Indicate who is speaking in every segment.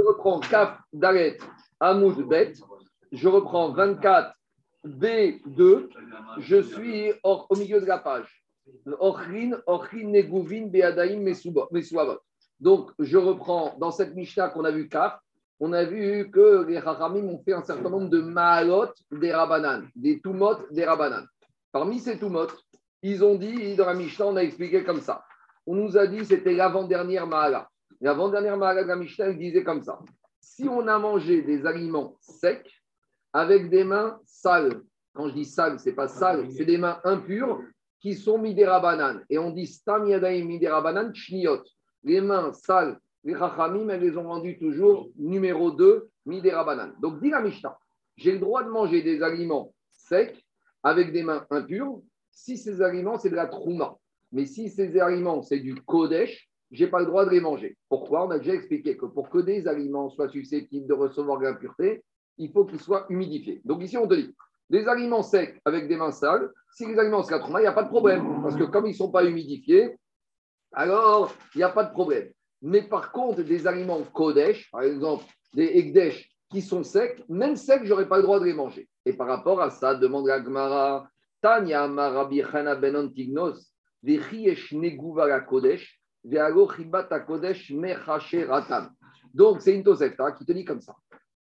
Speaker 1: Je reprends. Je reprends 24 B2. Je suis au milieu de la page. Neguvin Beadaim. Donc, je reprends dans cette Mishnah qu'on a vu Kaf. On a vu que les Chachamim ont fait un certain nombre de Maalot des Rabanan, des Tumot des Rabanan. Parmi ces Tumot, ils ont dit, dans la Mishnah, on a expliqué comme ça. On nous a dit c'était l'avant-dernière Mahala. L'avant-dernière Mahala de la Mishnah, elle disait comme ça. Si on a mangé des aliments secs avec des mains sales, quand je dis sales, c'est pas sales, c'est des mains impures qui sont midera banane. Et on dit stam yadaim midera banane chniot. Les mains sales, les chachamim, elles les ont rendues toujours numéro 2, midera banane. Donc, dit la Mishnah, j'ai le droit de manger des aliments secs avec des mains impures si ces aliments, c'est de la trouma. Mais si ces aliments, c'est du kodesh, je n'ai pas le droit de les manger. Pourquoi? On a déjà expliqué que pour que des aliments soient susceptibles de recevoir de l'impureté, il faut qu'ils soient humidifiés. Donc ici, on te dit, des aliments secs avec des mains sales, si les aliments trouma, il n'y a pas de problème. Parce que comme ils ne sont pas humidifiés, alors il n'y a pas de problème. Mais par contre, des aliments kodesh, par exemple des ekdesh qui sont secs, même secs, je n'aurais pas le droit de les manger. Et par rapport à ça, demande la Gemara, Tanya Marabi Chana ben Antignos, Kodesh. Donc, c'est une Tosefta qui te dit comme ça.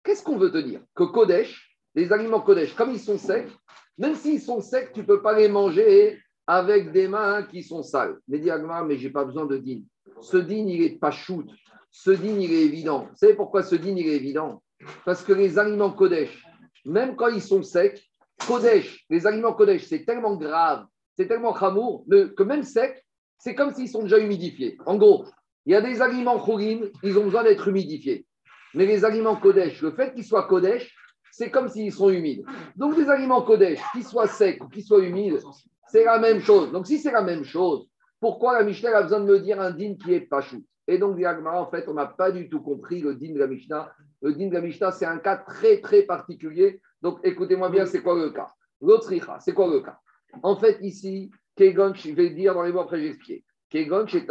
Speaker 1: Qu'est-ce qu'on veut te dire? Que Kodesh, les aliments Kodesh, comme ils sont secs, même s'ils sont secs, tu ne peux pas les manger avec des mains qui sont sales. Mais dis mais je n'ai pas besoin de din. Ce din, il est pas shoot. Ce din, il est évident. Vous savez pourquoi ce din, il est évident? Parce que les aliments Kodesh, même quand ils sont secs, Kodesh, les aliments Kodesh, c'est tellement grave, c'est tellement chamour, que même secs, c'est comme s'ils sont déjà humidifiés. En gros, il y a des aliments chourines, ils ont besoin d'être humidifiés. Mais les aliments Kodesh, le fait qu'ils soient Kodesh, c'est comme s'ils sont humides. Donc, des aliments Kodesh, qu'ils soient secs ou qu'ils soient humides, c'est la même chose. Donc, si c'est la même chose, pourquoi la Mishnah a besoin de me dire un din qui est pachou Et donc, en fait, on n'a pas du tout compris le din de la Mishnah. Le din de la Mishnah, c'est un cas très, très particulier donc écoutez-moi bien, c'est quoi le cas? L'autre c'est quoi le cas? En fait, ici, Je vais dire dans les mots après, j'explique. Kegon, chez.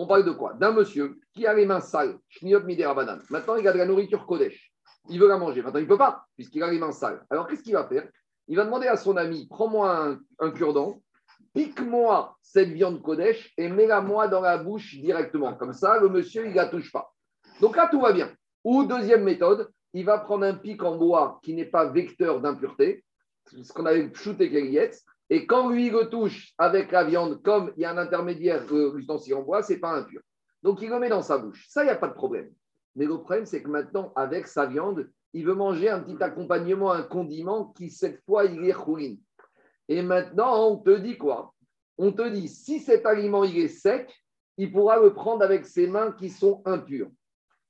Speaker 1: On parle de quoi? D'un monsieur qui a les mains sales, Maintenant, il a de la nourriture Kodesh. Il veut la manger. Maintenant, il ne peut pas, puisqu'il a les mains sales. Alors, qu'est-ce qu'il va faire? Il va demander à son ami prends-moi un, un cure-dent pique-moi cette viande Kodesh et mets-la-moi dans la bouche directement. Comme ça, le monsieur, il ne la touche pas. Donc là, tout va bien. Ou deuxième méthode, il va prendre un pic en bois qui n'est pas vecteur d'impureté, ce qu'on avait shooté Kelietz, et quand lui le touche avec la viande, comme il y a un intermédiaire de l'ustensile en bois, ce n'est pas impur. Donc il le met dans sa bouche. Ça, il n'y a pas de problème. Mais le problème, c'est que maintenant, avec sa viande, il veut manger un petit accompagnement, un condiment qui, cette fois, il est rouline. Et maintenant, on te dit quoi? On te dit, si cet aliment il est sec, il pourra le prendre avec ses mains qui sont impures.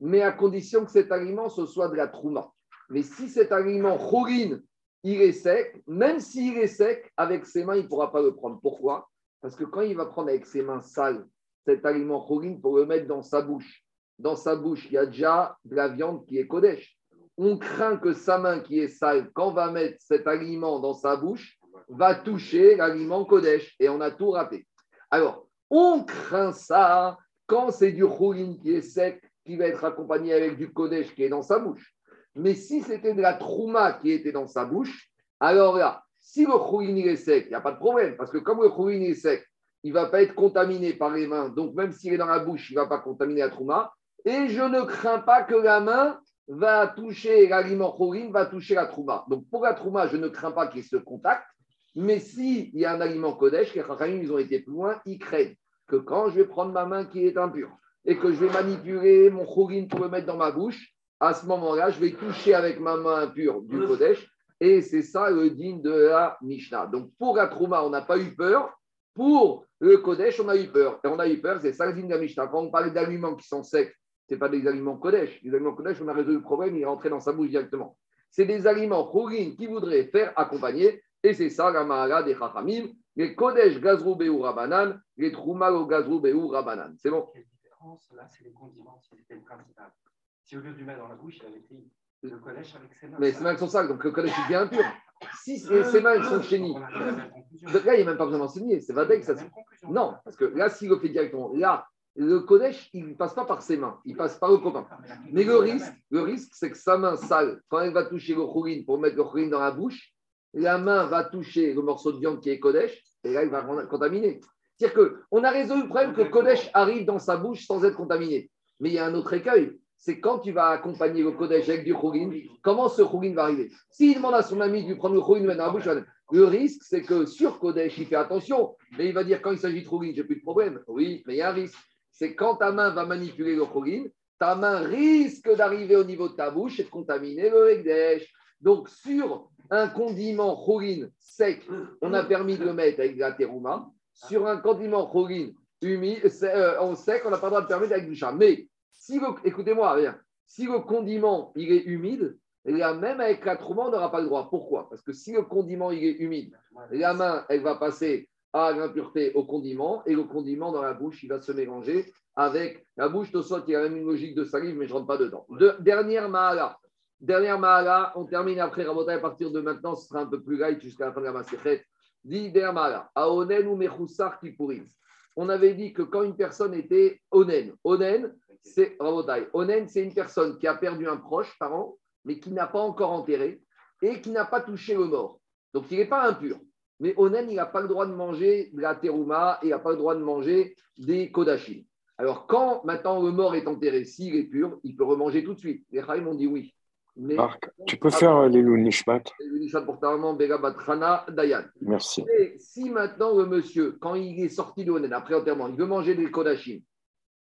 Speaker 1: Mais à condition que cet aliment, ce soit de la trouma. Mais si cet aliment chorine, il est sec, même s'il est sec, avec ses mains, il ne pourra pas le prendre. Pourquoi? Parce que quand il va prendre avec ses mains sales cet aliment chorine pour le mettre dans sa bouche, dans sa bouche, il y a déjà de la viande qui est Kodesh. On craint que sa main qui est sale, quand va mettre cet aliment dans sa bouche, va toucher l'aliment Kodesh et on a tout raté. Alors, on craint ça quand c'est du choulin qui est sec, qui va être accompagné avec du Kodesh qui est dans sa bouche. Mais si c'était de la trouma qui était dans sa bouche, alors là, si le choulin est sec, il n'y a pas de problème, parce que comme le choulin est sec, il ne va pas être contaminé par les mains, donc même s'il est dans la bouche, il ne va pas contaminer la trouma. Et je ne crains pas que la main va toucher l'aliment choulin, va toucher la trouma. Donc pour la trouma, je ne crains pas qu'il se contacte. Mais s'il y a un aliment Kodesh, les Chachamim, ils ont été plus loin, ils craignent que quand je vais prendre ma main qui est impure et que je vais manipuler mon chourine pour le mettre dans ma bouche, à ce moment-là, je vais toucher avec ma main impure du Kodesh. Et c'est ça le digne de la Mishnah. Donc pour la Trouma, on n'a pas eu peur. Pour le Kodesh, on a eu peur. Et on a eu peur, c'est ça le digne de la Mishnah. Quand on parle d'aliments qui sont secs, ce n'est pas des aliments Kodesh. Les aliments Kodesh, on a résolu le problème, il est rentré dans sa bouche directement. C'est des aliments chourine qui voudraient faire accompagner et c'est ça la Mahara des Chachamim, les Kodesh Gazrou Beou Rabanan, les Troumalo Gazrou Beou Rabanan. C'est bon?
Speaker 2: Là, c'est les condiments, c'est le principal. Si au lieu de lui mettre dans la bouche, il avait pris
Speaker 1: Le Kodesh avec ses mains. Mais ses mains sont sales, donc le Kodesh est bien impur. Si ses mains sont chénies, là, il n'y a même pas besoin d'enseigner, c'est Vadek. Ça... Non, parce que là, s'il le fait directement, là, le Kodesh, il ne passe pas par ses mains, il passe par le copain. Mais le risque, le risque, c'est que sa main sale, quand elle va toucher le chourine pour mettre le chourine dans la bouche, la main va toucher le morceau de viande qui est Kodesh, et là, il va contaminer. C'est-à-dire qu'on a résolu le problème que Kodesh arrive dans sa bouche sans être contaminé. Mais il y a un autre écueil, c'est quand tu vas accompagner le Kodesh avec du chourine, comment ce chourine va arriver? S'il demande à son ami de lui prendre le mettre dans la bouche, le risque, c'est que sur Kodesh, il fait attention, mais il va dire quand il s'agit de chourine, j'ai plus de problème. Oui, mais il y a un risque c'est quand ta main va manipuler le choline, ta main risque d'arriver au niveau de ta bouche et de contaminer le Ekdesh. Donc, sur un condiment choline sec, on a permis de le mettre avec de la terouma. Sur un condiment choline humide, euh, sec, on n'a pas le droit de permettre avec du chat. Mais, si écoutez-moi, si le condiment il est humide, là, même avec la trouma, on n'aura pas le droit. Pourquoi? Parce que si le condiment il est humide, la main, elle va passer à l'impureté au condiment, et le condiment dans la bouche, il va se mélanger avec la bouche. De soit il y a même une logique de salive, mais je ne rentre pas dedans. dernière mahala. Dernière mahala, on termine après Rabotai à partir de maintenant, ce sera un peu plus light jusqu'à la fin de la Maserhet. Aonen ou Mechoussar. On avait dit que quand une personne était onen, onen, c'est. Onen, c'est une personne qui a perdu un proche, parent, mais qui n'a pas encore enterré et qui n'a pas touché le mort. Donc il n'est pas impur. Mais Onen, il n'a pas le droit de manger de la terouma et il n'a pas le droit de manger des kodashim. Alors, quand maintenant le mort est enterré, s'il est pur, il peut remanger tout de suite. Les Chaim ont dit oui.
Speaker 2: Mais, Marc, tu peux faire les Nishmat
Speaker 1: Les Nishmat.
Speaker 2: Merci.
Speaker 1: Et si maintenant le monsieur, quand il est sorti de Onen, après enterrement, il veut manger des kodashim,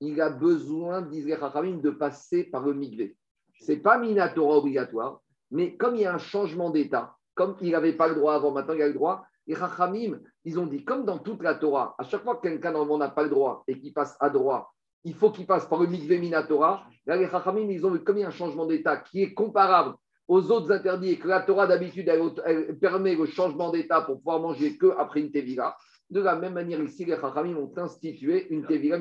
Speaker 1: il a besoin, disent les de passer par le migvé. Ce n'est pas Minatora obligatoire, mais comme il y a un changement d'état, comme il n'avait pas le droit avant, maintenant il a le droit, les Rachamim, ils ont dit, comme dans toute la Torah, à chaque fois que quelqu'un dans le monde n'a pas le droit et qu'il passe à droit, il faut qu'il passe par le mikveh minatora. Là, les Rachamim, ils ont a un changement d'état qui est comparable aux autres interdits et que la Torah d'habitude, permet le changement d'état pour pouvoir manger que après une tevila. De la même manière, ici, les Rachamim ont institué une tevila.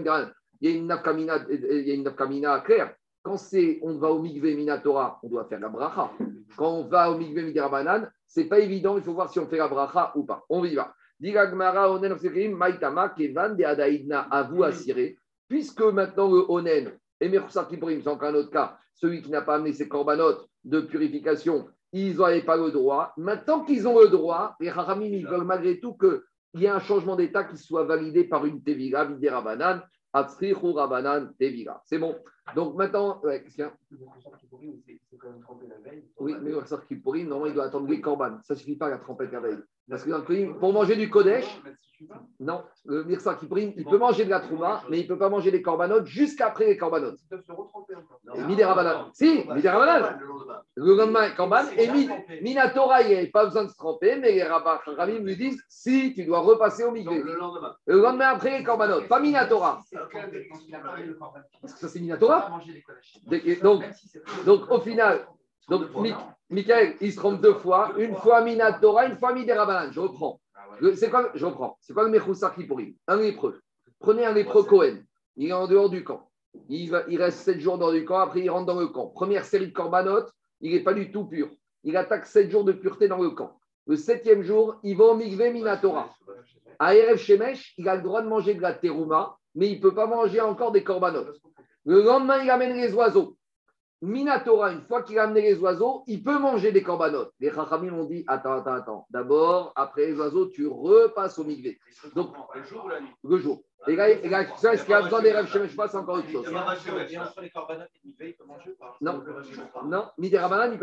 Speaker 1: Il y a une nafkamina, il y a une nafkamina claire. Quand on va au mikveh minatora, on doit faire la bracha. Quand on va au mikveh midirabanan, c'est pas évident, il faut voir si on fait la bracha ou pas. On y va. Puisque maintenant le onen et Merchak Kippurim, c'est encore un autre cas, celui qui n'a pas amené ses corbanotes de purification, ils n'avaient pas le droit. Maintenant qu'ils ont le droit, les Haramim, ils veulent malgré tout qu'il y ait un changement d'état qui soit validé par une Tevira, Videra Banan, Atzrichu Rabanan, Tevira. C'est bon? Donc maintenant, ouais, Oui, mais le Merchak Kippurim, normalement, il doit attendre les corbanes. Ça ne suffit pas la trempette la veille. Parce que pour manger du Kodesh, non, le Mirsa qui prime, il peut manger de la Trouma, mais il ne peut pas manger des corbanotes jusqu'après les corbanotes. Ils peuvent se retremper encore. Midera Si, Midera Le lendemain, Korban. Et Minatora, il n'y pas besoin de se tremper, mais les Rabim lui disent si, tu dois repasser au milieu. Le lendemain. Le lendemain après les corbanotes, pas Minatora. Parce que ça, c'est Minatora. Donc, donc, au final, donc, Michael, il se trompe deux fois. Une fois Minatora, une fois Midera Je reprends. C'est quoi, je reprends. C'est quoi le Mechoussar Kippurim Un lépreux. Prenez un lépreux Cohen. Il est en dehors du camp. Il, va, il reste sept jours dans du camp. Après, il rentre dans le camp. Première série de corbanotes. Il n'est pas du tout pur. Il attaque sept jours de pureté dans le camp. Le septième jour, il va au Migvé Minatora. À Erev Shemesh, il a le droit de manger de la terouma, mais il ne peut pas manger encore des corbanotes. Le lendemain, il amène les oiseaux. Minatora, une fois qu'il a amené les oiseaux, il peut manger des corbanotes. Les Chachamim ont dit Attends, attends, attends. D'abord, après les oiseaux, tu repasses au migvé. Donc, le jour ou la nuit? Le jour. Et là, est-ce qu'il y a besoin des rêves chez pas C'est encore autre chose. Non, non, ni des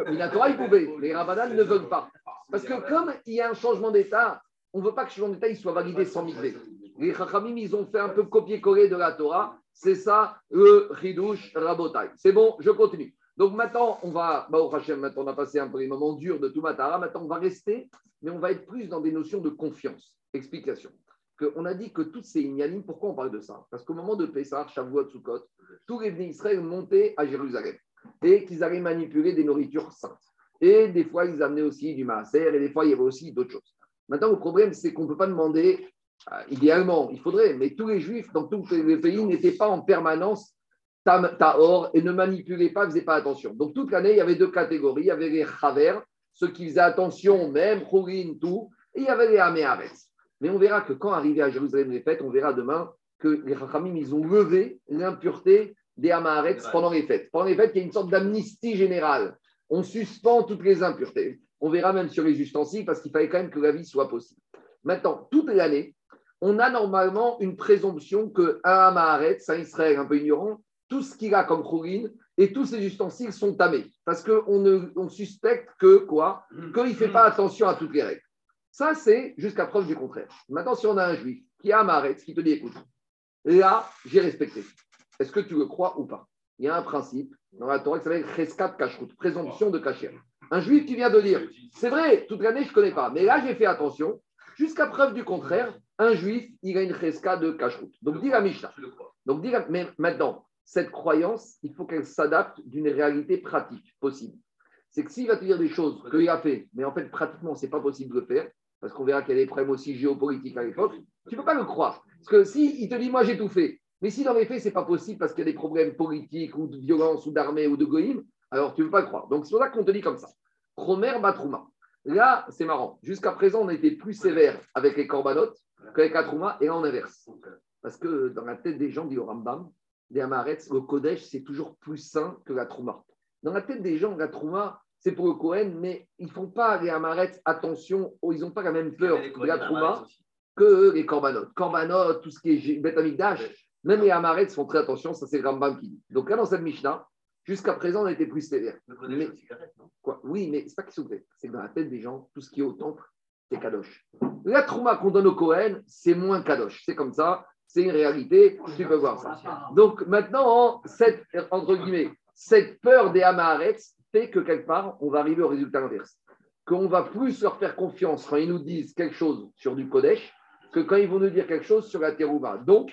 Speaker 1: Minatora, il pouvait. Les Rabanan ne veulent pas. Parce que comme il y a un changement d'état, on ne veut pas que ce changement d'état soit validé sans migvé. Les Chachamim, ils ont fait un peu copier-coller de la Torah c'est ça le Hidush Rabotai. C'est bon, je continue. Donc maintenant, on va, bah, au Hachem, maintenant on a passé un peu les moments durs de tout Matara, maintenant on va rester, mais on va être plus dans des notions de confiance. Explication. Que on a dit que toutes ces ignanim, pourquoi on parle de ça? Parce qu'au moment de Pessah, Shavuot, Sukkot, tous les Israël montaient à Jérusalem et qu'ils allaient manipuler des nourritures saintes. Et des fois, ils amenaient aussi du maaser et des fois, il y avait aussi d'autres choses. Maintenant, le problème, c'est qu'on ne peut pas demander idéalement, il faudrait, mais tous les juifs dans tous les pays n'étaient pas en permanence Tahor et ne manipulez pas, ne faisait pas attention. Donc toute l'année, il y avait deux catégories. Il y avait les Chaver, ceux qui faisaient attention, même Khourin, tout, et il y avait les Améaretz. Mais on verra que quand arrivé à Jérusalem les fêtes, on verra demain que les Chachamim, ils ont levé l'impureté des Amaharetz pendant les fêtes. Pendant les fêtes, il y a une sorte d'amnistie générale. On suspend toutes les impuretés. On verra même sur les ustensiles parce qu'il fallait quand même que la vie soit possible. Maintenant, toute l'année, on a normalement une présomption qu'un Amaharetz, un Israël un peu ignorant, tout ce qu'il a comme chourine et tous ses ustensiles sont tamés. Parce qu'on on suspecte que quoi? Qu'il ne fait pas attention à toutes les règles. Ça, c'est jusqu'à preuve du contraire. Maintenant, si on a un juif qui a un qui te dit écoute, là, j'ai respecté. Est-ce que tu le crois ou pas? Il y a un principe dans la Torah qui s'appelle Cheskat Kashrut, présomption de Kasher. Un juif qui vient de dire c'est vrai, toute l'année, je ne connais pas, mais là, j'ai fait attention. Jusqu'à preuve du contraire, un juif, il a une Cheska de Kashrut. Donc, dit la Mishnah. Donc, dit mais maintenant, cette croyance, il faut qu'elle s'adapte d'une réalité pratique possible. C'est que s'il va te dire des choses qu'il a fait, mais en fait, pratiquement, ce n'est pas possible de le faire, parce qu'on verra qu'il y a des problèmes aussi géopolitiques à l'époque, tu ne peux pas le croire. Parce que s'il il te dit, moi, j'ai tout fait, mais si dans les faits, ce n'est pas possible parce qu'il y a des problèmes politiques ou de violence ou d'armée ou de goïm, alors tu ne peux pas le croire. Donc, c'est pour ça qu'on te dit comme ça. Romer Batrouma. Là, c'est marrant. Jusqu'à présent, on était plus sévère avec les corbanotes qu'avec la Trouma, et là, on inverse. Parce que dans la tête des gens, dit au Rambam, des Amaretz, le Kodesh, c'est toujours plus sain que la Trouma. Dans la tête des gens, la Trouma, c'est pour le Kohen, mais ils ne font pas les Amaretz attention, ils n'ont pas la même peur de la Trouma que les Corbanotes. Corbanotes, tout ce qui est Beth même les Amaretz font très attention, ça c'est Rambam qui dit. Donc là, dans cette Mishnah, jusqu'à présent, on a été plus sévère. Mais, quoi, oui, mais c'est pas qu'ils sont c'est que dans la tête des gens, tout ce qui est au temple, c'est Kadosh. La Trouma qu'on donne au Kohen, c'est moins Kadosh. C'est comme ça, c'est une réalité, tu peux voir ça. Donc maintenant, cette, entre guillemets, cette peur des Amaretz fait que quelque part, on va arriver au résultat inverse. Qu'on va plus leur faire confiance quand ils nous disent quelque chose sur du Kodesh que quand ils vont nous dire quelque chose sur la Terouma. Donc,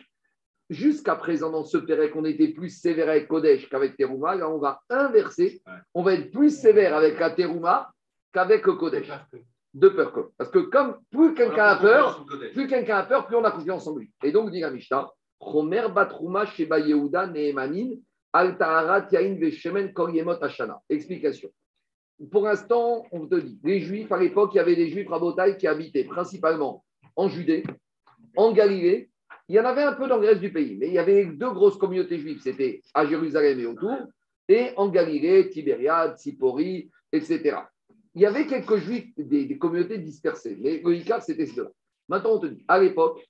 Speaker 1: jusqu'à présent, dans ce péril qu'on était plus sévère avec Kodesh qu'avec Terouma, là, on va inverser. On va être plus sévère avec la Terouma qu'avec le Kodesh de peur. Parce que comme plus quelqu'un a peur, plus quelqu'un a peur, plus on a confiance en lui. Et donc, dit la Mishnah, Romer Batrouma Sheba Yehuda Nehemanin, Altahara Yain Veshemen Koryemot Ashana. Explication. Pour l'instant, on te dit, les Juifs, à l'époque, il y avait des Juifs rabotaï qui habitaient principalement en Judée, en Galilée. Il y en avait un peu dans le reste du pays, mais il y avait deux grosses communautés juives. C'était à Jérusalem et autour, et en Galilée, Tibériade, Sipori, etc il y avait quelques juifs, des, communautés dispersées, mais le Icar, c'était cela. Maintenant, on te dit, à l'époque,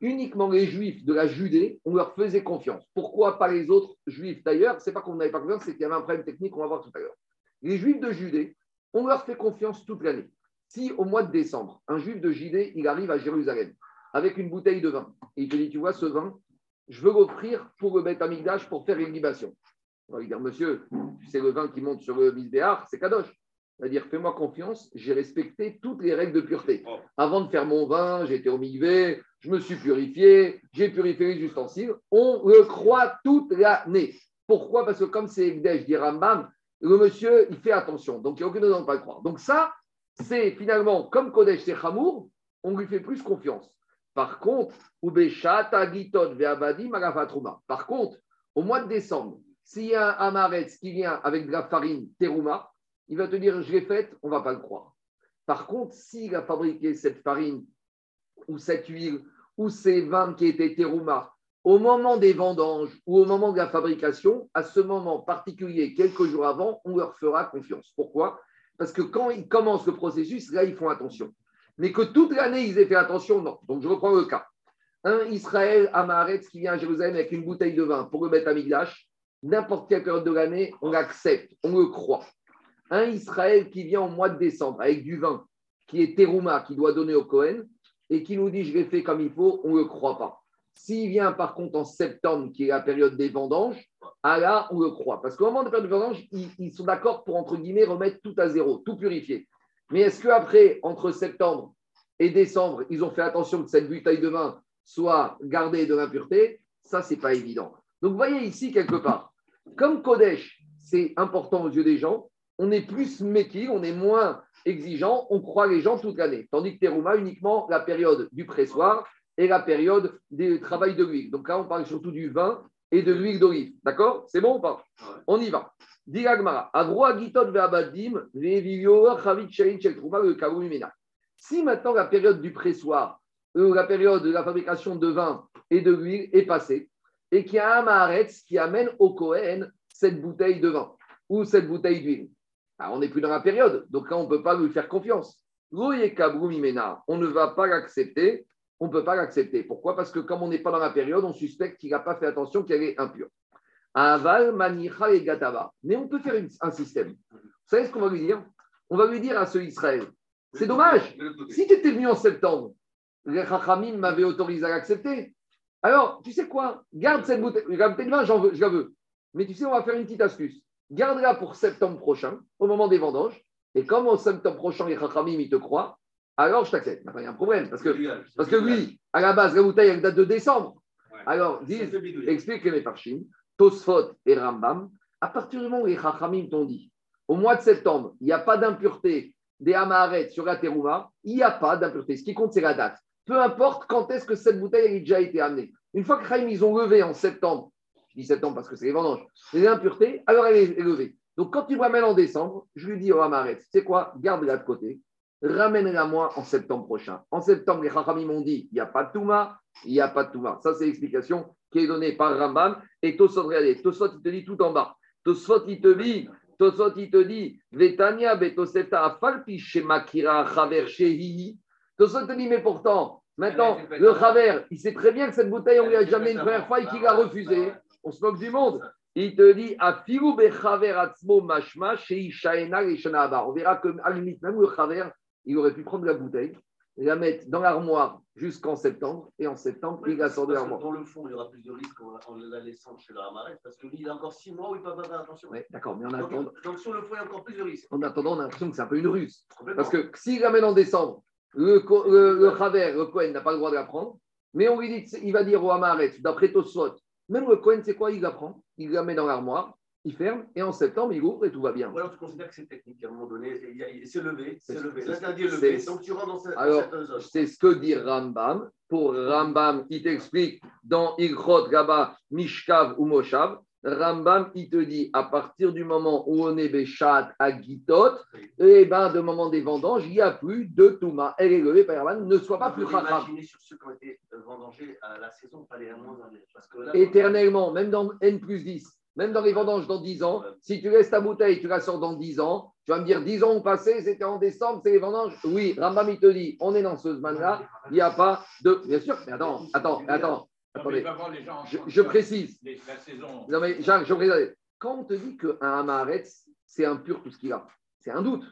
Speaker 1: uniquement les juifs de la Judée, on leur faisait confiance. Pourquoi pas les autres juifs d'ailleurs? C'est pas qu'on n'avait pas confiance, c'est qu'il y avait un problème technique, on va voir tout à l'heure. Les juifs de Judée, on leur fait confiance toute l'année. Si au mois de décembre, un juif de Judée, il arrive à Jérusalem avec une bouteille de vin, et il te dit, tu vois, ce vin, je veux l'offrir pour le Beth Amigdash pour faire une libation. On va dire, monsieur, c'est le vin qui monte sur le Misbéar, c'est Kadosh. C'est-à-dire, fais-moi confiance, j'ai respecté toutes les règles de pureté. Oh. Avant de faire mon vin, j'étais au migvé, je me suis purifié, j'ai purifié les ustensiles. On le croit toute l'année. Pourquoi? Parce que comme c'est Egdej, dit Rambam, le monsieur, il fait attention. Donc, il n'y a aucune raison de ne pas le croire. Donc, ça, c'est finalement, comme Kodesh, c'est Hamour, on lui fait plus confiance. Par contre, Par contre, au mois de décembre, s'il y a un Amaretz qui vient avec de la farine Teruma, il va te dire je l'ai faite, on ne va pas le croire. Par contre, s'il a fabriqué cette farine ou cette huile ou ces vins qui étaient terouma au moment des vendanges ou au moment de la fabrication, à ce moment particulier, quelques jours avant, on leur fera confiance. Pourquoi? Parce que quand ils commencent le processus, là, ils font attention. Mais que toute l'année, ils aient fait attention, non. Donc, je reprends le cas. Un Israël Amaretz qui vient à Jérusalem avec une bouteille de vin pour le mettre à Migdash, n'importe quelle période de l'année, on l'accepte, on le croit un Israël qui vient au mois de décembre avec du vin qui est terouma, qui doit donner au Cohen, et qui nous dit je l'ai fait comme il faut, on ne le croit pas. S'il vient par contre en septembre, qui est la période des vendanges, ah là, on le croit. Parce qu'au moment de la période des vendanges, ils, sont d'accord pour, entre guillemets, remettre tout à zéro, tout purifier. Mais est-ce qu'après, entre septembre et décembre, ils ont fait attention que cette bouteille de vin soit gardée de l'impureté? Ça, ce n'est pas évident. Donc, vous voyez ici, quelque part, comme Kodesh, c'est important aux yeux des gens, on est plus métier, on est moins exigeant, on croit les gens toute l'année. Tandis que Terouma, uniquement la période du pressoir et la période du travail de l'huile. Donc là, on parle surtout du vin et de l'huile d'olive. D'accord? C'est bon ou pas? On y va. Si maintenant la période du pressoir, euh, la période de la fabrication de vin et de l'huile est passée, et qu'il y a un Maharetz qui amène au Kohen cette bouteille de vin ou cette bouteille d'huile. On n'est plus dans la période, donc là, on ne peut pas lui faire confiance. On ne va pas l'accepter. On ne peut pas l'accepter. Pourquoi? Parce que comme on n'est pas dans la période, on suspecte qu'il n'a pas fait attention qu'elle est impure. Aval, Manicha et Gatava. Mais on peut faire un système. Vous savez ce qu'on va lui dire? On va lui dire à ce Israël c'est dommage. Si tu étais venu en septembre, les Chachamim m'avaient autorisé à l'accepter. Alors, tu sais quoi? Garde cette bouteille. La bouteille de je la veux. Mais tu sais, on va faire une petite astuce. Garde-la pour septembre prochain, au moment des vendanges. Et comme au septembre prochain, les Chachamim, ils te croient, alors je t'accepte. Maintenant, il y a un problème. Parce que, parce que lui, à la base, la bouteille, elle date de décembre. Alors, disent, explique les Mefarshim, Tosfot et Rambam, à partir du moment où les Chachamim t'ont dit, au mois de septembre, il n'y a pas d'impureté des Amaharet sur la terouma, il n'y a pas d'impureté. Ce qui compte, c'est la date. Peu importe quand est-ce que cette bouteille a déjà été amenée. Une fois que Chaim, ils ont levé en septembre, je dis septembre parce que c'est les vendanges, les impuretés, alors elle est levée. Donc quand tu me ramènes en décembre, je lui dis au Amaharet, tu sais quoi, garde-la de côté, ramène-la moi en septembre prochain. En septembre, les Chachamim m'ont dit, il n'y a pas de Touma, il n'y a pas de Touma. Ça, c'est l'explication qui est donnée par Rambam. Et Tosot, regardez, Tosot, il te dit tout en bas. Tosot, il te dit, Tosot, il te dit, Vetania betoseta afalpi shemakira chaver shehi. Tosot te dit, mais pourtant, maintenant, le chaver, il sait très bien que cette bouteille, on lui a jamais une première fois et qu'il a refusé. On se moque du monde. Il te dit, bechaver atzmo mashma On verra que, à la limite, même le chaver, il aurait pu prendre la bouteille, la mettre dans l'armoire jusqu'en septembre, et en septembre, il la sort de l'armoire.
Speaker 3: Dans le fond, il y aura plus de risques en, la laissant chez la Hamaret, parce qu'il y a encore six mois où il peut pas faire attention.
Speaker 1: Oui, d'accord, mais en
Speaker 3: attendant. Donc, sur le fond, il y a encore plus de risques.
Speaker 1: En attendant, on a l'impression que c'est un peu une ruse. Parce que s'il la met en décembre, le, le, le le Cohen, n'a pas le droit de la prendre, mais on lui dit, il va dire au Hamaret, d'après Tosfot, même le Cohen, c'est quoi Il la prend, il la met dans l'armoire, il ferme, et en septembre, il ouvre et tout va bien.
Speaker 3: Ou alors tu considères que c'est technique, à un moment donné, c'est levé, c'est levé. L'interdit est levé, donc tu rentres dans cette,
Speaker 1: alors, C'est ce que dit Rambam. Pour Rambam, il t'explique dans Ilchot, Gaba, Mishkav ou Moshav, Rambam, il te dit, à partir du moment où on est Béchat à Gitot, et eh ben, de moment des vendanges, il n'y a plus de Touma. Elle est levée par Rambam, ne soit pas plus Chacham.
Speaker 3: Sur ceux qui ont été vendangés à la saison, pas les moins
Speaker 1: Éternellement, même dans N plus 10. Même dans les vendanges dans 10 ans, si tu laisses ta bouteille, tu la sors dans 10 ans, tu vas me dire 10 ans ont passé, c'était en décembre, c'est les vendanges. Oui, Rambam, il te dit, on est dans ce semaine-là, il n'y a pas de. Bien sûr, mais attends, attends, attends. Attendez, je, précise. Non, mais Jacques, je précise. Quand on te dit qu'un Hamaretz, c'est impur tout ce qu'il a, c'est un doute.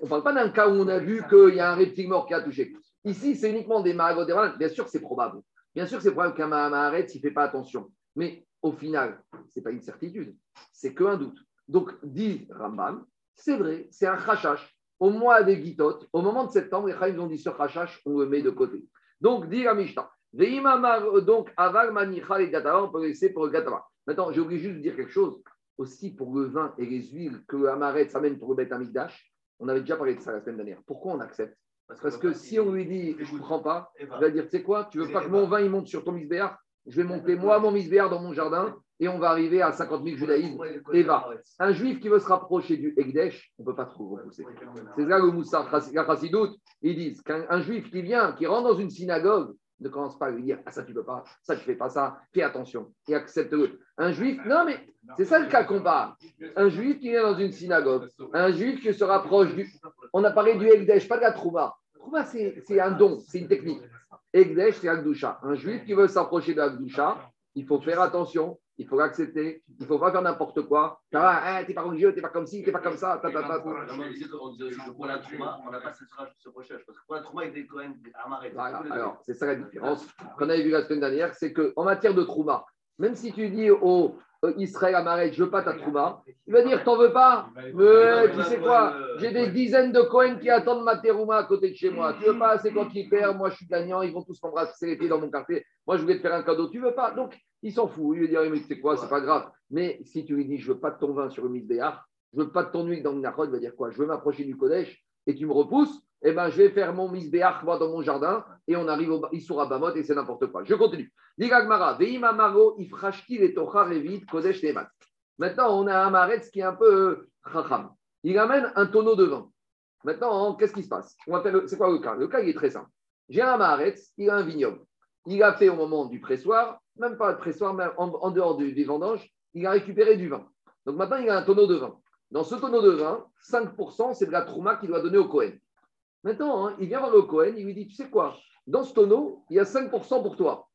Speaker 1: On ne parle pas d'un cas où on a vu qu'il y a un reptile mort qui a touché. Ici, c'est uniquement des Mahagot Bien sûr, c'est probable. Bien sûr, c'est probable qu'un Maharetz, il ne fait pas attention. Mais au final, ce n'est pas une certitude, c'est qu'un doute. Donc, dit Rambam, c'est vrai, c'est un chachash. Au mois des Gitot, au moment de septembre, les Chaïms ont dit ce chachash, on le met de côté. Donc, dit Ramishta, donc, aval manicha et gatava, on peut laisser pour le gatava. Maintenant, j'ai oublié juste de dire quelque chose aussi pour le vin et les huiles que le s'amène pour le bête Amigdash. On avait déjà parlé de ça la semaine dernière. Pourquoi on accepte? Parce, que si on lui dit je ne comprends pas, il va dire tu sais quoi, tu veux pas que mon vin il monte sur ton misbéar? Je vais monter moi mon misbéar dans mon jardin et on va arriver à 50 000 judaïsmes. Et va. Un juif qui veut se rapprocher du Egdesh, on ne peut pas trop repousser. C'est là le Moussa, la Chassidoute, ils disent qu'un juif qui vient, qui rentre dans une synagogue, ne commence pas à lui dire Ah, ça tu peux pas, ça tu fais pas ça, fais attention et accepte-le. Un juif, non mais c'est ça le cas qu'on parle. Un juif qui vient dans une synagogue, un juif qui se rapproche du. On a parlé du Egdesh, pas de la Trouma. Trouma, c'est un don, c'est une technique. Egdesh, c'est Agdusha. Un juif qui veut s'approcher de Agdusha, il faut faire attention, il faut l'accepter, il ne faut pas faire n'importe quoi. Tu hein, n'es pas religieux, tu n'es pas comme ci, tu n'es pas comme ça. Ta, ta, ta,
Speaker 3: pour la Trouma, on n'a pas ce recherche. Parce que pour la Trouma, il a quand même
Speaker 1: voilà, Alors, c'est ça la différence qu'on avait vu la semaine dernière, c'est qu'en matière de Trouma, même si tu dis au Israël Amaret, je veux pas ta trouma, il va dire, t'en veux pas Mais tu sais quoi J'ai des dizaines de Cohen qui attendent ma terouma à côté de chez moi. Tu veux pas C'est quand qui perd, moi je suis gagnant, ils vont tous m'embrasser les pieds dans mon quartier. Moi je voulais te faire un cadeau, tu veux pas Donc il s'en fout. Il va dire, mais tu sais quoi, c'est pas grave. Mais si tu lui dis, je veux pas de ton vin sur le Misbéar, je veux pas de ton huile dans le Nahod, il va dire quoi? Je veux m'approcher du Kodesh et tu me repousses eh ben, je vais faire mon misbéach dans mon jardin et on arrive au Issoura Bamot et c'est n'importe quoi. Je continue. Digagmara, Veima Maro, Ifrashki, et Tocha, Revit, Kodesh, Nemat. Maintenant, on a un Maretz qui est un peu chacham. Il amène un tonneau de vin. Maintenant, qu'est-ce qui se passe? C'est quoi le cas? Le cas, il est très simple. J'ai un Maharetz, il a un vignoble. Il a fait au moment du pressoir, même pas le pressoir, mais en, dehors du, des il a récupéré du vin. Donc maintenant, il a un tonneau de vin. Dans ce tonneau de vin, 5%, c'est de la trouma qu'il doit donner au Cohen. Maintenant, hein, il vient voir le Cohen, il lui dit, tu sais quoi Dans ce tonneau, il y a 5% pour toi.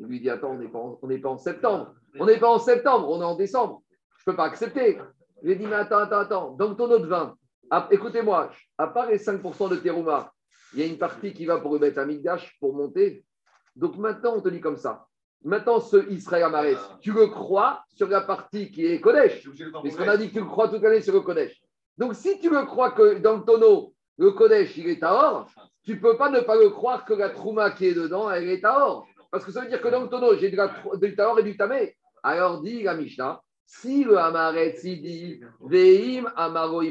Speaker 1: Il lui dit, attends, on n'est pas, pas, en septembre. On n'est pas en septembre, on est en décembre. Je ne peux pas accepter. Il lui dit, mais attends, attends, attends. Dans le tonneau de vin, écoutez-moi, à part les 5% de terouma, il y a une partie qui va pour le mettre Amigdash pour monter. Donc maintenant, on te dit comme ça. Maintenant, ce Israël Amares, tu le crois sur la partie qui est Kodesh, puisqu'on a dit que tu le crois toute l'année sur le Kodesh. Donc si tu le crois que dans le tonneau, le Kodesh, il est à or, tu peux pas ne pas le croire que la Trouma qui est dedans, elle est à or. Parce que ça veut dire que dans le tonneau, j'ai du Taor et du Tamé. Alors dit la Mishnah, si le Amaret, il dit Veim Amaro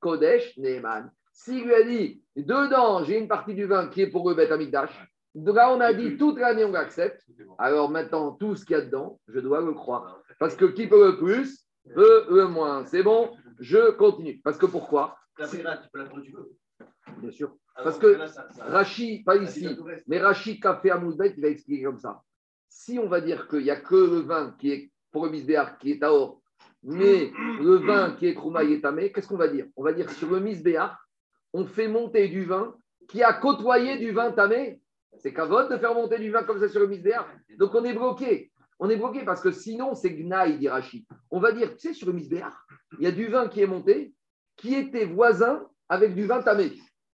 Speaker 1: Kodesh Neeman. S'il lui a dit dedans, j'ai une partie du vin qui est pour le Bet Amigdash, là on a dit toute l'année on l'accepte, alors maintenant tout ce qu'il y a dedans, je dois le croire. Parce que qui peut le plus, peut le moins. C'est bon, je continue. Parce que pourquoi? Bien sûr. Parce que Rachid, pas ici, mais Rachid Café à Mouzbet, il va expliquer comme ça. Si on va dire qu'il n'y a que le vin qui est pour le misbéar qui est à or, mais le vin qui est Trouma et Tamé, qu'est-ce qu'on va dire? On va dire sur le misbéar, on fait monter du vin qui a côtoyé du vin Tamé. C'est cavote de faire monter du vin comme ça sur le misbéar. Donc on est bloqué. On est bloqué parce que sinon c'est Gnaï, dit Rachid. On va dire, tu sais, sur le misbéar, il y a du vin qui est monté, qui était voisin avec du vin Tamé.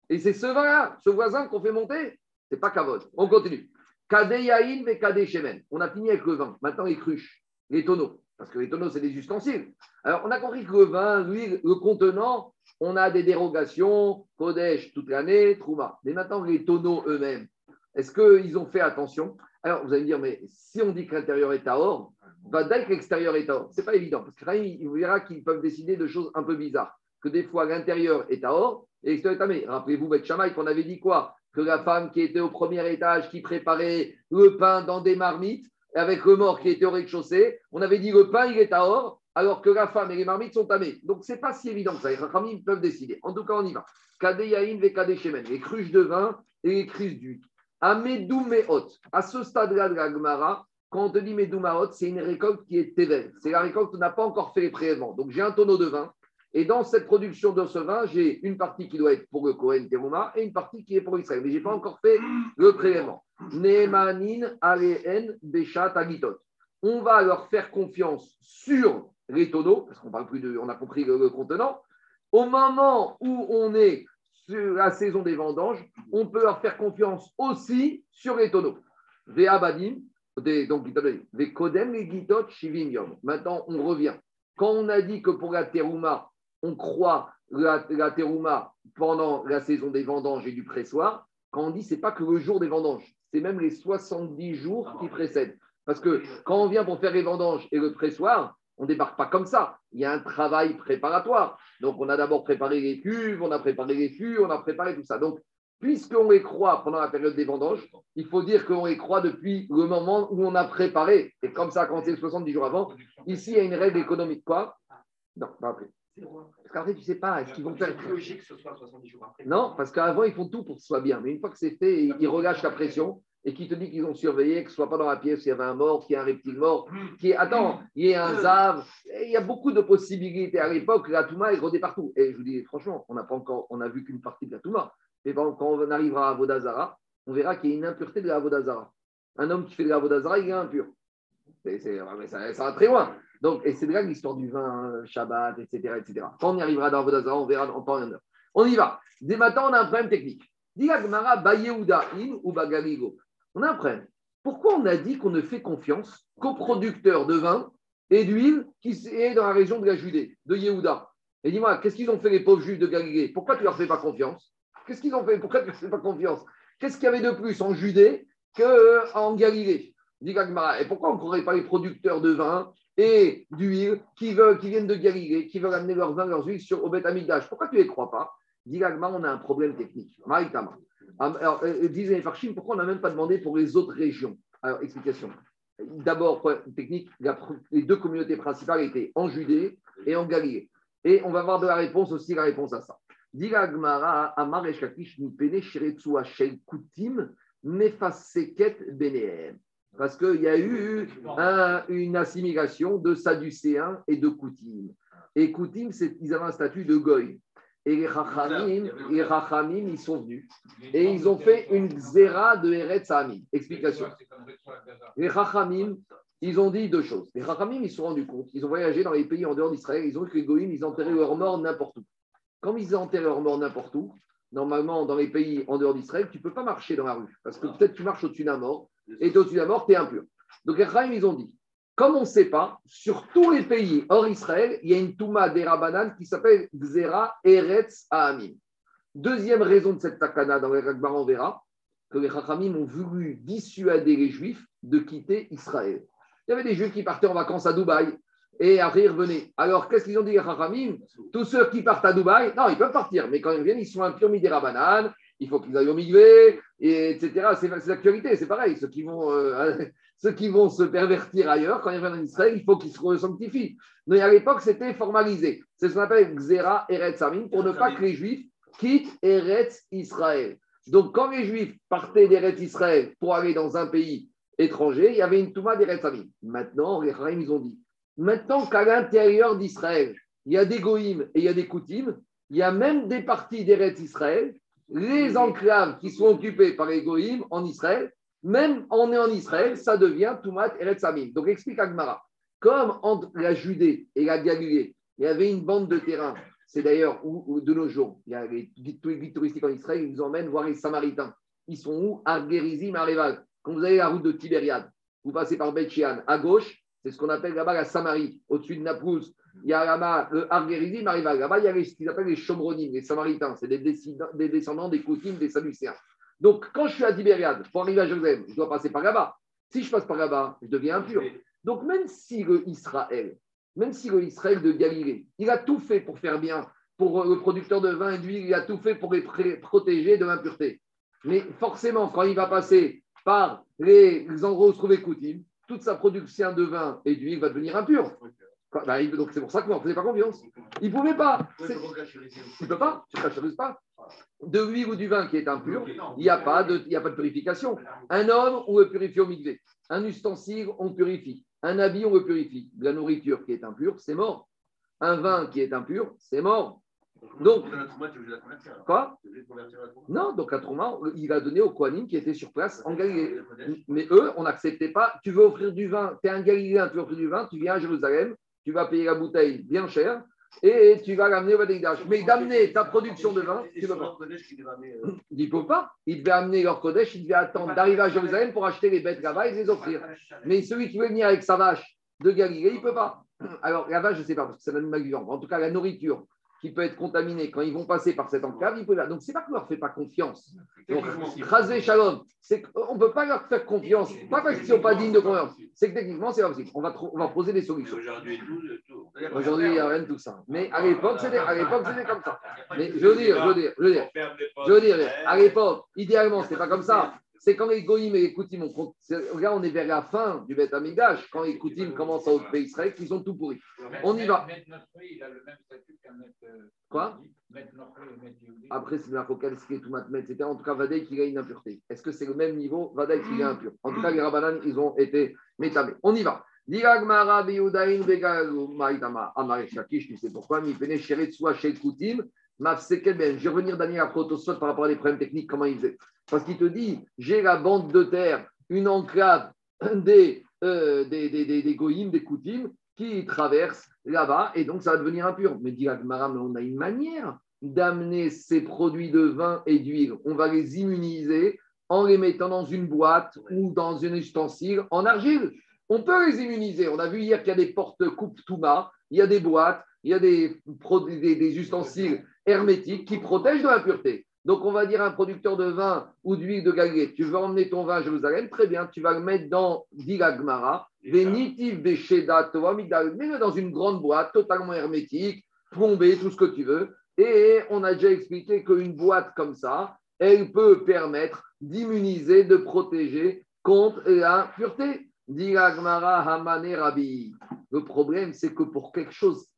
Speaker 1: Et c'est ce vin-là, ce voisin qu'on fait monter, c'est pas cavote. On continue. Kadeyaïn et Kade Shemen. On a fini avec le vin. Maintenant les cruches les tonneaux. Parce que les tonneaux, c'est des ustensiles. Alors, on a compris que le vin, lui, le contenant, on a des dérogations, Kodesh toute l'année, Trouma. Mais maintenant, les tonneaux eux-mêmes, est-ce qu'ils ont fait attention? Alors, vous allez me dire, mais si on dit que l'intérieur est à or, va dire que l'extérieur est à or. Ce n'est pas évident. Parce que il verra qu'ils peuvent décider de choses un peu bizarres. Que des fois, l'intérieur est à or et l'extérieur est à. Rappelez-vous, Beth Shamaï, qu'on avait dit quoi? Que la femme qui était au premier étage, qui préparait le pain dans des marmites, avec le mort qui était au rez-de-chaussée, on avait dit le pain, il est à or, alors que la femme et les marmites sont tamées. Donc, ce n'est pas si évident que ça. Les familles peuvent décider. En tout cas, on y va. Kadeyaïn ve Kadeshemen, les cruches de vin et les cruches d'huile. Amedou Meot, à ce stade-là de la Gemara, quand on te dit Medou c'est une récolte qui est tével. C'est la récolte qui n'a pas encore fait les prélèvements. Donc, j'ai un tonneau de vin. Et dans cette production de ce vin, j'ai une partie qui doit être pour le Kohen Teruma et une partie qui est pour Israël. Mais je n'ai pas encore fait le prélèvement. On va leur faire confiance sur les tonneaux, parce qu'on parle plus de, on a compris le, contenant. Au moment où on est sur la saison des vendanges, on peut leur faire confiance aussi sur les tonneaux. Ve'abadim, donc kodem et Maintenant, on revient. Quand on a dit que pour la terouma, on croit la, la terouma pendant la saison des vendanges et du pressoir, quand on dit c'est pas que le jour des vendanges, c'est même les 70 jours qui précèdent. Parce que quand on vient pour faire les vendanges et le pressoir, on ne débarque pas comme ça. Il y a un travail préparatoire. Donc, on a d'abord préparé les cuves, on a préparé les fûts, on a préparé tout ça. Donc, puisqu'on les croit pendant la période des vendanges, il faut dire qu'on les croit depuis le moment où on a préparé. Et comme ça, quand c'est 70 jours avant, ici, il y a une règle économique. Quoi? Non, pas après. Parce qu'en fait, tu ne sais pas, est-ce qu'ils vont faire.
Speaker 3: C'est logique que ce soit 70 jours après.
Speaker 1: Non, parce qu'avant, ils font tout pour que ce soit bien. Mais une fois que c'est fait, ils relâchent la pression et qui te dit qu'ils ont surveillé, que ce soit pas dans la pièce, il y avait un mort, qu'il y a un reptile mort, qui est, attends, il y a un zave. Il y a beaucoup de possibilités. À l'époque, la Touma est rodée partout. Et je vous dis, franchement, on n'a pas encore, on a vu qu'une partie de la Touma. Mais quand on arrivera à Vodazara, on verra qu'il y a une impureté de la Vodazara. Un homme qui fait de la Vodazara, il est impur. C'est, ça, ça va très loin. Donc, et c'est de là l'histoire du vin, Shabbat, etc., etc. Quand on y arrivera dans Vodazara, on verra en et en heure. On y va. Dès maintenant, on a un problème technique. On a un problème. Pourquoi on a dit qu'on ne fait confiance qu'aux producteurs de vin et d'huile qui est dans la région de la Judée, de Yehuda? Et dis-moi, qu'est-ce qu'ils ont fait les pauvres juifs de Galilée? Pourquoi tu leur fais pas confiance? Qu'est-ce qu'ils ont fait? Pourquoi tu leur fais pas confiance? Qu'est-ce qu'il y avait de plus en Judée qu'en Galilée? Dis Et pourquoi on ne croirait pas les producteurs de vin et d'huile qui, qui viennent de Galilée, qui veulent amener leur vin, leurs huiles sur, au Beth Pourquoi tu ne les crois pas? Dit on a un problème technique. Maïtama. Alors, euh, disent Farchim, pourquoi on n'a même pas demandé pour les autres régions? Alors, explication. D'abord, technique, les deux communautés principales étaient en Judée et en Galilée. Et on va voir de la réponse aussi la réponse à ça. Dit Amar Eshakish Nipene Nefaseket Benehem. Parce qu'il y a eu un- une assimilation de Sadducéens et de Koutim. Et Koutim, ils avaient un statut de Goy. Et les Rachamim, les Rachamim, ils sont venus et ils ont fait une zéra de Eretz. Explication. Les Rachamim, ils ont dit deux choses. Les Rachamim, ils se sont rendus compte, ils ont voyagé dans les pays en dehors d'Israël, ils ont vu que les Goïms, ils enterraient leurs morts n'importe où. Comme ils enterraient leurs morts n'importe où, normalement, dans les pays en dehors d'Israël, tu ne peux pas marcher dans la rue. Parce que peut-être tu marches au-dessus d'un mort, et tu es au-dessus d'un mort, tu es impur. Donc les ils ont dit, comme on ne sait pas, sur tous les pays hors Israël, il y a une Touma des Rabbanan qui s'appelle Xera Eretz Ahamim. Deuxième raison de cette takana dans les on verra que les Chachamim ont voulu dissuader les Juifs de quitter Israël. Il y avait des Juifs qui partaient en vacances à Dubaï et après ils revenaient. Alors qu'est-ce qu'ils ont dit les Chachamim? Tous ceux qui partent à Dubaï, non, ils peuvent partir, mais quand ils reviennent, ils sont impurs midera banane, il faut qu'ils aillent au migvé, et etc. C'est l'actualité, c'est pareil. Ceux qui, vont, euh, ceux qui vont se pervertir ailleurs, quand ils reviennent en Israël, il faut qu'ils se sanctifient. Mais à l'époque, c'était formalisé. C'est ce qu'on appelle Xera Eretz Amin, pour ne pas que les Juifs quittent Eretz Israël. Donc, quand les Juifs partaient d'Eretz Israël pour aller dans un pays étranger, il y avait une Touma d'Eretz Amin. Maintenant, les Chaim, ils ont dit maintenant qu'à l'intérieur d'Israël, il y a des Goïms et il y a des Koutim, il y a même des parties d'Eretz Israël, les enclaves qui sont occupées par les en Israël, même en est en Israël, ça devient Toumat Eretz Amin. Donc, explique Agmara. Comme entre la Judée et la Galilée, il y avait une bande de terrain c'est d'ailleurs où, de nos jours, il y a les guides, touristiques en Israël, ils nous emmènent voir les Samaritains. Ils sont où? À Gerizim, à. Quand vous avez la route de Tibériade, vous passez par Beth Shean. À gauche, c'est ce qu'on appelle là-bas la Samarie. Au-dessus de Naplouse, il y a là-bas le. Là-bas, il y a les- ce qu'ils appellent les Chomronim, les Samaritains. C'est des, descendants- des descendants des Koutim, des Sadducéens. Donc, quand je suis à Tibériade, pour arriver à Jérusalem, je dois passer par là-bas. Si je passe par là-bas, je deviens impur. Donc, même si le Israël, même si le Israël de Galilée, il a tout fait pour faire bien pour le producteur de vin et d'huile, il a tout fait pour les protéger de l'impureté. Mais forcément, quand il va passer par les endroits où se trouvait Coutim, toute sa production de vin et d'huile va devenir impure. Bah, donc c'est pour ça qu'on ne faisait pas confiance. Il ne pouvait pas. Il ne peut pas. Tu ne pas. De l'huile ou du vin qui est impur, il n'y a, pas de- il y a pas de purification. Un homme, on le purifie au migvé. Un ustensile, on purifie. Un habit, on le purifie. De la nourriture qui est impure, c'est mort. Un vin qui est impur, c'est mort. Donc- Quoi? Non, donc à Trouma, il a donné aux Kohanim qui étaient sur place en Galilée. Mais eux, on n'acceptait pas. Tu veux offrir du vin, tu es un Galiléen, tu veux offrir du vin, tu viens à Jérusalem, tu vas payer la bouteille bien cher et tu vas l'amener au Badegdash. Mais d'amener ta production de vin, tu ne peux pas. Il ne peut pas. Il devait amener leur Kodesh, il devait attendre d'arriver à Jérusalem pour acheter les bêtes là-bas et les offrir. Mais celui qui veut venir avec sa vache de Galilée, il ne peut pas. Alors, la vache, je ne sais pas, parce que c'est un animal vivant. En tout cas, la nourriture qui peut être contaminée quand ils vont passer par cette enclave, ils peuvent Donc, c'est pas qu'on ne leur fait pas confiance. Donc, Rasé Shalom, c'est qu'on ne peut pas leur faire confiance. Pas parce qu'ils ne sont pas dignes de confiance. C'est que techniquement, c'est pas possible. On va, on va poser des solutions.
Speaker 4: Aujourd'hui, tout, tout.
Speaker 1: Aujourd'hui, il n'y a rien de tout ça. Mais à l'époque, c'était à l'époque, c'était comme ça. Mais je veux dire, je veux dire, je veux dire. Je veux dire, à l'époque, idéalement, ce pas comme ça. C'est quand les Goïm et les Koutim c'est- Regarde, on est vers la fin du Beth Amidash, quand les Koutim commencent à occuper Israël, qu'ils ont tout pourri. On y va.
Speaker 5: Euh,
Speaker 1: Quoi. Après, c'est Marcocal, ce qui est tout matmet, etc. En tout cas, Vadaï qu'il a une impureté. Est-ce que c'est le même niveau Vadaï qu'il est impur. En tout cas, les Rabbanan, ils ont été métamés. On y va. Diragmara beyudain vegalu maïtama amare shakish, tu sais pourquoi Koutim. Je vais revenir, Daniel, après Autosot par rapport à des problèmes techniques, comment il faisait. Parce qu'il te dit, j'ai la bande de terre, une enclave des, euh, des, des, des, des goïms, des Koutim, qui traversent là-bas, et donc ça va devenir impur. Mais dit Agmara, mais on a une manière d'amener ces produits de vin et d'huile. On va les immuniser en les mettant dans une boîte ou dans un ustensile en argile. On peut les immuniser. On a vu hier qu'il y a des portes-coupes Touma, il y a des boîtes, il y a des, des ustensiles hermétiques qui protègent de l'impureté. Donc, on va dire à un producteur de vin ou d'huile de galette, tu veux emmener ton vin à Jérusalem, très bien, tu vas le mettre dans Dilagmara, Vénitiv Bécheda, Tova Migdal, mets-le dans une grande boîte totalement hermétique, plombée, tout ce que tu veux, Et on a déjà expliqué qu'une boîte comme ça, elle peut permettre d'immuniser, de protéger contre la pureté. Diragmara Hamane Rabbi. Le problème, c'est que pour quelque chose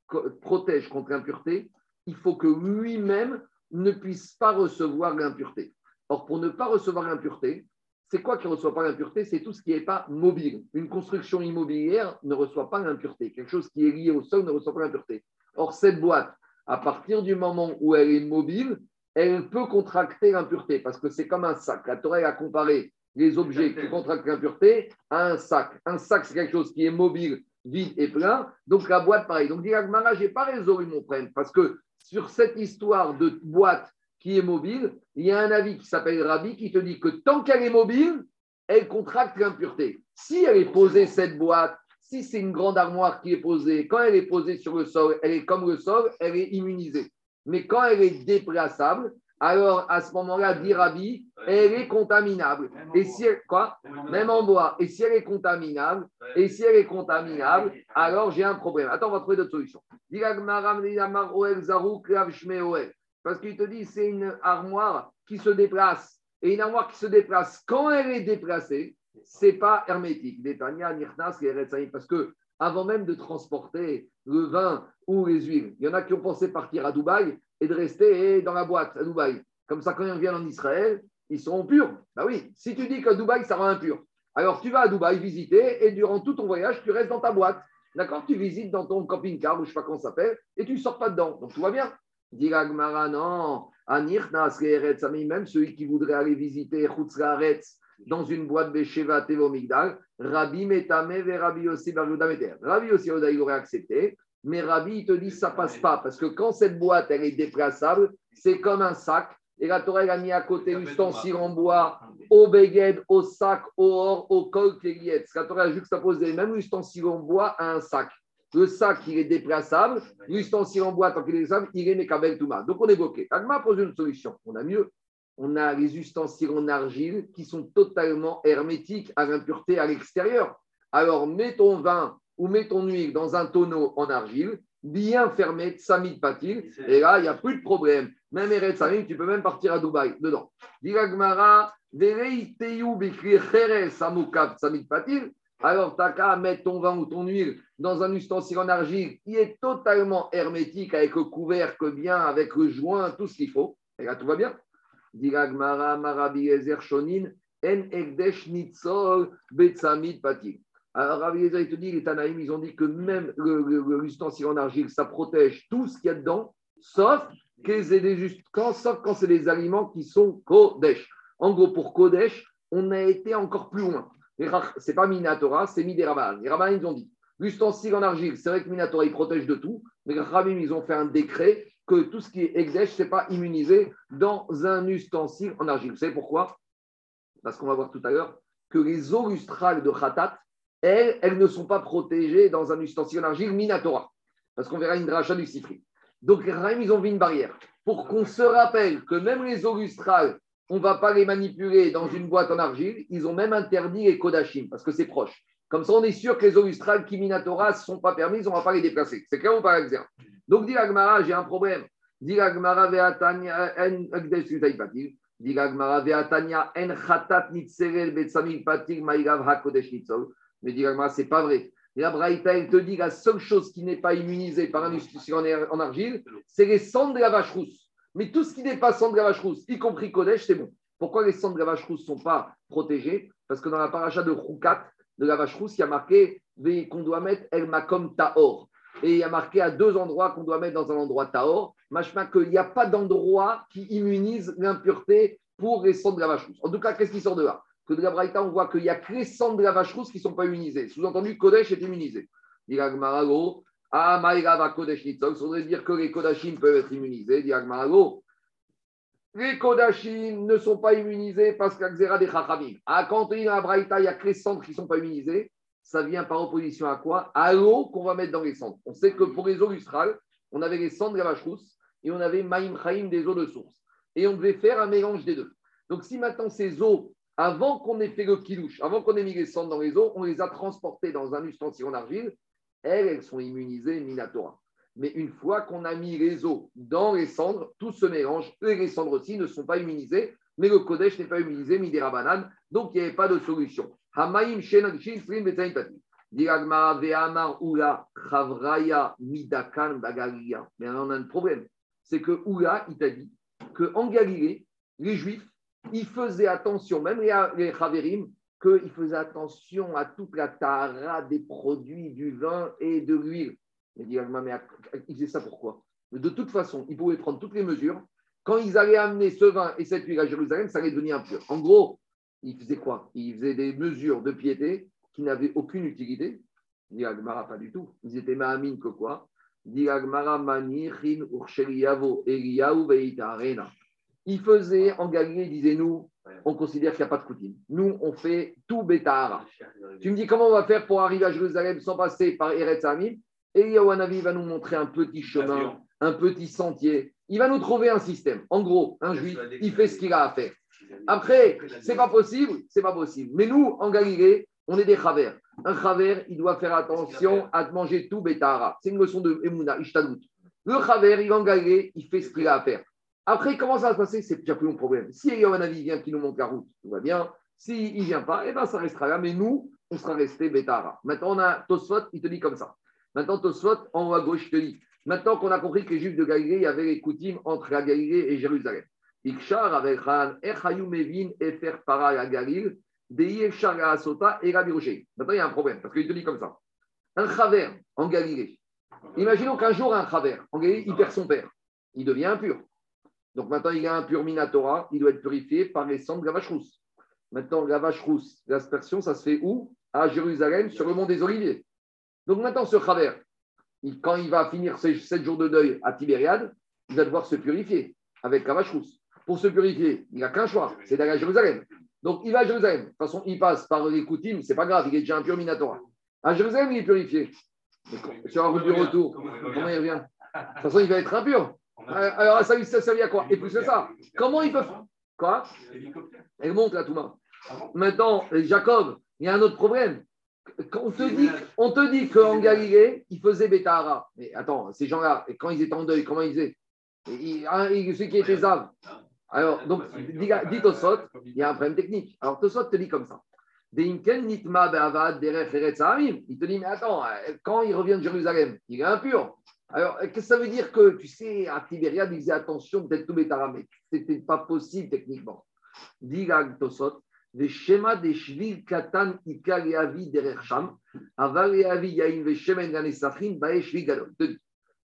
Speaker 1: protège contre l'impureté, il faut que lui-même ne puisse pas recevoir l'impureté. Or, pour ne pas recevoir l'impureté, c'est quoi qui ne reçoit pas l'impureté? C'est tout ce qui n'est pas mobile. Une construction immobilière ne reçoit pas l'impureté. Quelque chose qui est lié au sol ne reçoit pas l'impureté. Or, cette boîte, à partir du moment où elle est mobile, elle peut contracter l'impureté parce que c'est comme un sac. La Torah a comparé les objets qui contractent l'impureté à un sac. Un sac, c'est quelque chose qui est mobile, vide et plein. Donc la boîte, pareil. Donc, dit je n'ai pas résolu mon problème parce que sur cette histoire de boîte qui est mobile, il y a un avis qui s'appelle Rabbi qui te dit que tant qu'elle est mobile, elle contracte l'impureté. Si elle est posée, cette boîte, si c'est une grande armoire qui est posée, quand elle est posée sur le sol, elle est comme le sol, elle est immunisée. Mais quand elle est déplaçable, alors à ce moment-là, dit Rabbi, elle est contaminable. Et si elle, quoi Même en bois. Et si elle est contaminable, et si elle est contaminable, alors j'ai un problème. Attends, on va trouver d'autres solutions. Parce qu'il te dit c'est une armoire qui se déplace. Et une armoire qui se déplace, quand elle est déplacée, c'est pas hermétique. Parce que avant même de transporter le vin ou les huiles, il y en a qui ont pensé partir à Dubaï et de rester dans la boîte à Dubaï. Comme ça, quand ils reviennent en Israël, ils seront purs. Bah oui, si tu dis qu'à Dubaï, ça rend impur, alors tu vas à Dubaï visiter et durant tout ton voyage, tu restes dans ta boîte. D'accord? Tu visites dans ton camping-car ou je sais pas comment ça s'appelle et tu ne sors pas dedans. Donc tout va bien. Dit Agmara, non. Même celui qui voudrait aller visiter Chutzlaretz dans une boîte Besheva Tevomigdal, Rabbi Metame ve Rabbi Yossi. Rabbi Yossi il aurait accepté, mais Rabbi, il te dit ça passe pas parce que quand cette boîte, elle est déplaçable, c'est comme un sac. Et la Torah, elle a mis à côté l'ustensile en bois, au beged, au sac, au or, au col, kéliet. La Torah a juxtaposé même l'ustensile en bois à un sac. Le sac, il est déplaçable. L'ustensile en bois, tant qu'il est déplaçable, il est Mekabel Touma. Donc, on est bloqué. Agma pose une solution. On a mieux. On a les ustensiles en argile qui sont totalement hermétiques à l'impureté à l'extérieur. Alors, mets ton vin ou mets ton huile dans un tonneau en argile, bien fermé, Samid Patil, et là, il n'y a plus de problème. Même Eret Samid, tu peux même partir à Dubaï dedans. Diragmara, Samid Patil. Alors, tu qu'à mettre ton vin ou ton huile dans un ustensile en argile qui est totalement hermétique, avec le couvercle bien, avec le joint, tout ce qu'il faut. Et là, tout va bien. Diragmara, Marabi Ezer Shonin, En Egdesh Nitzol Betsamid Patil. Alors, il te dit, les Tanaïm, ils ont dit que même le- le- le- l'ustensile en argile, ça protège tout ce qu'il y a dedans, sauf, que quand, c'est des aliments qui sont Kodesh. En gros, pour Kodesh, on a été encore plus loin. C'est pas Minatora, c'est Mideraban. Les Rabbins, ils ont dit, l'ustensile en argile, c'est vrai que Minatora, il protège de tout, mais les ils ont fait un décret que tout ce qui est Egdesh, c'est pas immunisé dans un ustensile en argile. Vous savez pourquoi? Parce qu'on va voir tout à l'heure que les eaux lustrales de Khatat, elles, elles ne sont pas protégées dans un ustensile en argile Minatora. Parce qu'on verra une dracha du Sifri. Donc, Rahim, ils ont vu une barrière. Pour qu'on se rappelle que même les eaux on ne va pas les manipuler dans une boîte en argile, ils ont même interdit les Kodachim, parce que c'est proche. Comme ça, on est sûr que les eaux qui Minatora ne sont pas permises, on ne va pas les déplacer. C'est clair ou pas, Axer Donc, dit Agmara, j'ai un problème. Dit Agmara ve'atanya en en khatat nitzerel betsamil patil maïgav hakodesh nitzol. Mais dit c'est pas vrai. Et la Braïta, elle te dit la seule chose qui n'est pas immunisée par un en ar- en argile, c'est les cendres de la vache rousse. Mais tout ce qui n'est pas cendre de la vache rousse, y compris Kodesh, c'est bon. Pourquoi les cendres de la vache rousse ne sont pas protégées? Parce que dans la paracha de Roukat, de la vache rousse, il y a marqué qu'on doit mettre El Makom Taor. Et il y a marqué à deux endroits qu'on doit mettre dans un endroit Taor. Machma qu'il n'y a pas d'endroit qui immunise l'impureté pour les cendres de la vache rousse. En tout cas, qu'est-ce qui sort de là? Que de la Braïta, on voit qu'il n'y a que les cendres de la vache rousse qui ne sont pas immunisées. Sous-entendu, Kodesh est immunisé. Dit Agmarago, ah, Maïgava Kodesh Nitzol, ça voudrait dire que les Kodashim peuvent être immunisés. Dit Agmarago, les Kodashim ne sont pas immunisés parce qu'Axera des Chachamim. Ah, quand dit dans la Braïta, il n'y a que les cendres qui ne sont pas immunisés, ça vient par opposition à quoi? À l'eau qu'on va mettre dans les cendres. On sait que pour les eaux lustrales, on avait les cendres de la vache rousse et on avait Maïm Chaim des eaux de source. Et on devait faire un mélange des deux. Donc si maintenant ces eaux, avant qu'on ait fait le kilouche, avant qu'on ait mis les cendres dans les eaux, on les a transportées dans un ustensile en argile, elles, elles sont immunisées Minatora. Mais une fois qu'on a mis les eaux dans les cendres, tout se mélange. Et les cendres aussi ne sont pas humilisées, mais le Kodesh n'est pas humilisé, midera banane, donc il n'y avait pas de solution. Mais on a un problème. C'est que Oula, il t'a dit qu'en Galilée, les Juifs, ils faisaient attention, même les, les Chaverim, qu'ils faisaient attention à toute la tahara des produits, du vin et de l'huile. Il ils faisaient ça pourquoi? De toute façon, ils pouvaient prendre toutes les mesures. Quand ils allaient amener ce vin et cette huile à Jérusalem, ça allait devenir impur. En gros, ils faisaient quoi? Ils faisaient des mesures de piété qui n'avaient aucune utilité. Dit Agmara, pas du tout. Ils étaient mahamines que quoi? Ils faisaient en Galilée, disait-nous, on considère qu'il n'y a pas de coutume. Nous, on fait tout bétahara. Tu me dis comment on va faire pour arriver à Jérusalem sans passer par Eretz Amim? Et Yahwanavi va nous montrer un petit chemin, un petit sentier. Il va nous trouver un système. En gros, un juif, il fait ce qu'il a à faire. Après, c'est pas possible, c'est pas possible. Mais nous, en Galilée, on est des chavers. Un chaver, il doit faire attention à manger tout bétahara. C'est une leçon de Emouna, Ishtadout. Le chaver, il va en Galilée, il fait ce qu'il a à faire. Après, comment ça va se passer? C'est déjà plus mon problème. Si Yohanavi vient qui nous montre la route, tout va bien. S'il ne vient pas, eh ben, ça restera là. Mais nous, on sera resté Betara. Maintenant, on a Tosfot, il te dit comme ça. Maintenant, Tosfot, en haut à gauche, il te dit maintenant qu'on a compris que les Juifs de Galilée, il y avait les coutumes entre la Galilée et Jérusalem. Ikshar avec Khan, Echayumevin, Efer Para, la Galil, la Sota et la Maintenant, il y a un problème, parce qu'il te dit comme ça. Un Chaver en Galilée. Imaginons qu'un jour, un Chaver en Galilée, il perd son père. Il devient impur. Donc maintenant, il a un pur Minatora, il doit être purifié par les cendres de la vache rousse. Maintenant, la vache rousse, l'aspersion, ça se fait où? À Jérusalem, sur le mont des Oliviers. Donc maintenant, ce Chaver, quand il va finir ses sept jours de deuil à Tibériade, il va devoir se purifier avec la vache rousse. Pour se purifier, il n'a qu'un choix, c'est d'aller à Jérusalem. Donc il va à Jérusalem. De toute façon, il passe par les coutumes, c'est pas grave, il est déjà un pur Minatora. À Jérusalem, il est purifié. Sur la route du retour, comment il revient? De toute façon, il va être impur. Alors, ça, ça à quoi Et plus que ça, comment ils peuvent. Quoi Elle monte là, tout le monde. Maintenant, Jacob, il y a un autre problème. On te dit, on te dit qu'en Galilée, ils faisaient Bétahara. Mais attends, ces gens-là, quand ils étaient en deuil, comment ils faisaient Ceux qui étaient Zav. Alors, donc, dit Tosot, il y a un problème technique. Alors, Tosot te dit comme ça. Il te dit, mais attends, quand il revient de Jérusalem, il est impur. Alors, qu'est-ce que ça veut dire que, tu sais, à Tibériade, ils faisaient attention tous les taramés Ce n'était pas possible techniquement. Tosot, shvil katan veshemen vigadol.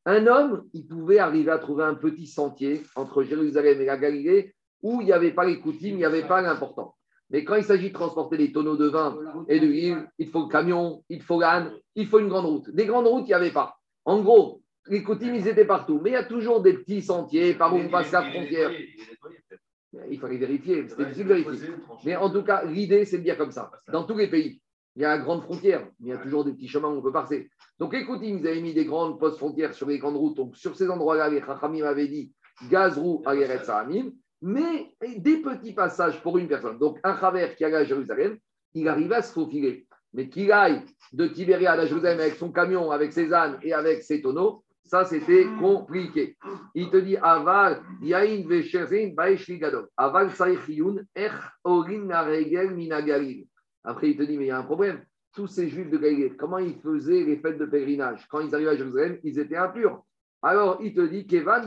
Speaker 1: Un homme, il pouvait arriver à trouver un petit sentier entre Jérusalem et la Galilée où il n'y avait pas les coutumes, il n'y avait pas l'important. Mais quand il s'agit de transporter des tonneaux de vin et de l'huile, il faut le camion, il faut l'âne, il faut une grande route. Des grandes routes, il n'y avait pas. En gros, les coutumes, ils étaient partout. Mais il y a toujours des petits sentiers par où on passe la frontière. Il fallait vérifier, c'était difficile de vérifier. Mais en tout cas, l'idée, c'est de dire comme ça. Dans tous les pays, il y a une grande frontière, mais il y a toujours des petits chemins où on peut passer. Donc les coutumes, ils avaient mis des grandes postes frontières sur les grandes routes. Donc sur ces endroits-là, les Chachamim avaient dit Gazrou Ageret Sahamim, mais des petits passages pour une personne. Donc un travers qui allait à Jérusalem, il arrivait à se faufiler. Mais qu'il aille de Tibériade à Jérusalem avec son camion, avec ses ânes et avec ses tonneaux, ça, c'était compliqué. Il te dit Aval, Yain Vesherin, Baeshligadov. Aval Saïchiyun, Ech Orin Naregel Minagalil. Après, il te dit Mais il y a un problème. Tous ces juifs de Galilée, comment ils faisaient les fêtes de pèlerinage? Quand ils arrivaient à Jérusalem, ils étaient impurs. Alors, il te dit Kevan,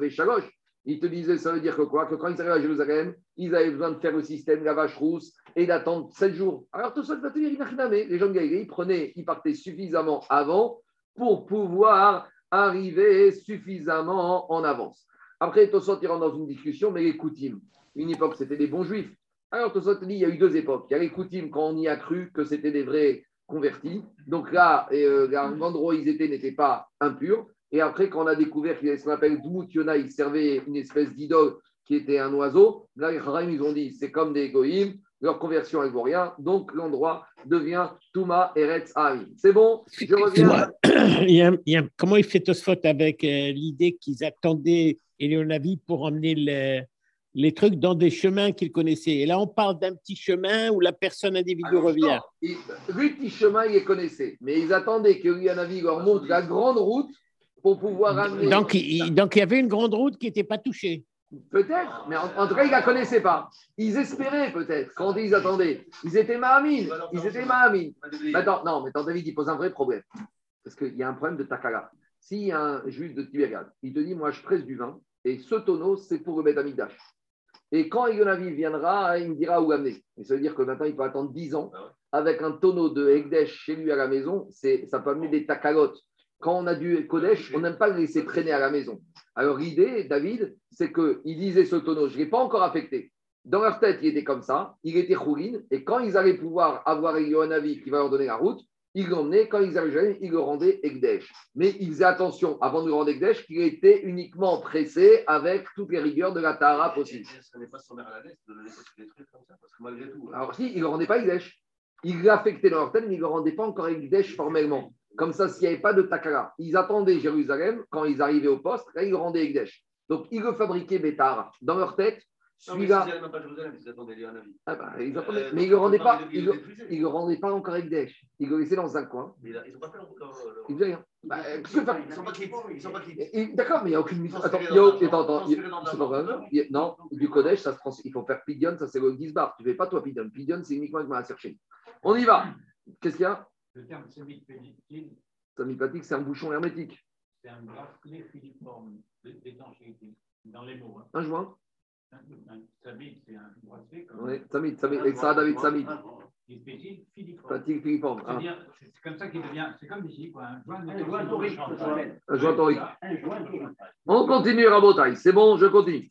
Speaker 1: Veshalosh. Il te disait, ça veut dire que quoi? Que quand ils arrivaient à Jérusalem, ils avaient besoin de faire le système de la vache rousse et d'attendre 7 jours. Alors tout ça va te dire, les gens de Galilée, ils prenaient, ils partaient suffisamment avant pour pouvoir arriver suffisamment en avance. Après, Tosot, il rentre dans une discussion, mais les coutumes. Une époque, c'était des bons juifs. Alors, Tosot dit il y a eu deux époques. Il y a les coutumes quand on y a cru que c'était des vrais convertis. Donc là, euh, l'endroit où ils étaient n'était pas impur. Et après, quand on a découvert qu'il y avait ce qu'on appelle Dmout Yona, il servait une espèce d'idole qui était un oiseau. Là, ils ont dit c'est comme des Goïms, leur conversion elle vaut rien, donc l'endroit devient Touma Eretz Haïm. C'est bon? Je reviens.
Speaker 4: il y a, il y a, comment il fait Tosfot avec euh, l'idée qu'ils attendaient Éléonavi pour emmener le, les trucs dans des chemins qu'il connaissait. Et là, on parle d'un petit chemin où la personne individuelle revient.
Speaker 1: il- lui, petit chemin, il les connaissait. Mais ils attendaient que avis, leur montre la grande route pour pouvoir amener.
Speaker 4: Donc, il, donc, il y avait une grande route qui n'était pas touchée.
Speaker 1: Peut-être, mais en, tout cas, ils ne la connaissaient pas. Ils espéraient peut-être quand ils attendaient. Ils étaient mahamines. Ils étaient mahamines. Attends, non, mais attends, David, il pose un vrai problème. Parce qu'il y a un problème de takala. A un juif de Tibériade, il te dit Moi, je presse du vin, et ce tonneau, c'est pour le Beth Amikdash. Et quand Yonavi viendra, il me dira où l'amener. Et ça veut dire que maintenant, il peut attendre 10 ans avec un tonneau de Ekdesh chez lui à la maison. Ça peut amener des takalotes. Quand on a du Kodesh, on n'aime pas le laisser traîner à la maison. Alors, l'idée, David, c'est qu'il disait ce tonneau, je ne l'ai pas encore affecté. Dans leur tête, il était comme ça, il était chourine, et quand ils allaient pouvoir avoir Yonavi qui va leur donner la route, ils l'emmenaient, quand ils arrivaient, ils le rendaient Ekdesh. Mais ils faisaient attention, avant de le rendre Ekdesh, qu'il était uniquement pressé avec toutes les rigueurs de la Tahara possible.
Speaker 3: Ce n'est pas son mère à la laisse de le laisser sur des trucs comme ça, parce que malgré tout.
Speaker 1: Alors, si, il ne le rendait pas Ekdesh. Il l'affectait dans leur tête, mais il ne le rendait pas encore Ekdesh formellement. Comme ça, s'il n'y avait pas de Takara, ils attendaient Jérusalem, quand ils arrivaient au poste, là, ils le rendaient Ekdesh. Donc, ils le fabriquaient Bétar. Dans leur tête, celui-là.
Speaker 3: même pas à Jérusalem, ils attendaient.
Speaker 1: Ah bah, ils attendaient.
Speaker 3: Euh,
Speaker 1: mais ils ne le rendaient pas, ils
Speaker 3: ils
Speaker 1: le- ils le rendaient pas encore Ekdesh. Ils le laissaient dans un coin.
Speaker 3: Mais là, Ils n'ont pas fait leur. leur- leur-
Speaker 1: Ils faisaient rien. Bah,
Speaker 3: Ils ne sont pas. Ils sont
Speaker 1: et- D'accord, mais il n'y a aucune
Speaker 3: Ils sont
Speaker 1: Attends, il y a attends, attends, il pas Non, du Kodesh, ça se trans- il faut faire Pidion, ça c'est le Gizbar. Tu ne fais pas toi Pidion. Pidion, c'est uniquement avec ma chercher. On y va. Qu'est-ce qu'il y a?
Speaker 5: Le terme
Speaker 1: Samipatique, c'est un bouchon hermétique.
Speaker 5: c'est un bracelet filiforme d'étanchéité. Dans les mots. Hein.
Speaker 1: Un joint.
Speaker 5: Samit, c'est un bracelet comme
Speaker 1: Oui, Samit, Samit, Sarah David Samit.
Speaker 5: Il est petit, filiforme. C'est-à-dire, c'est comme ça qu'il devient. C'est comme ici, quoi. Un joint,
Speaker 6: Un joint torique,
Speaker 1: un joint torique. On continue, Rabotai. C'est bon, je continue.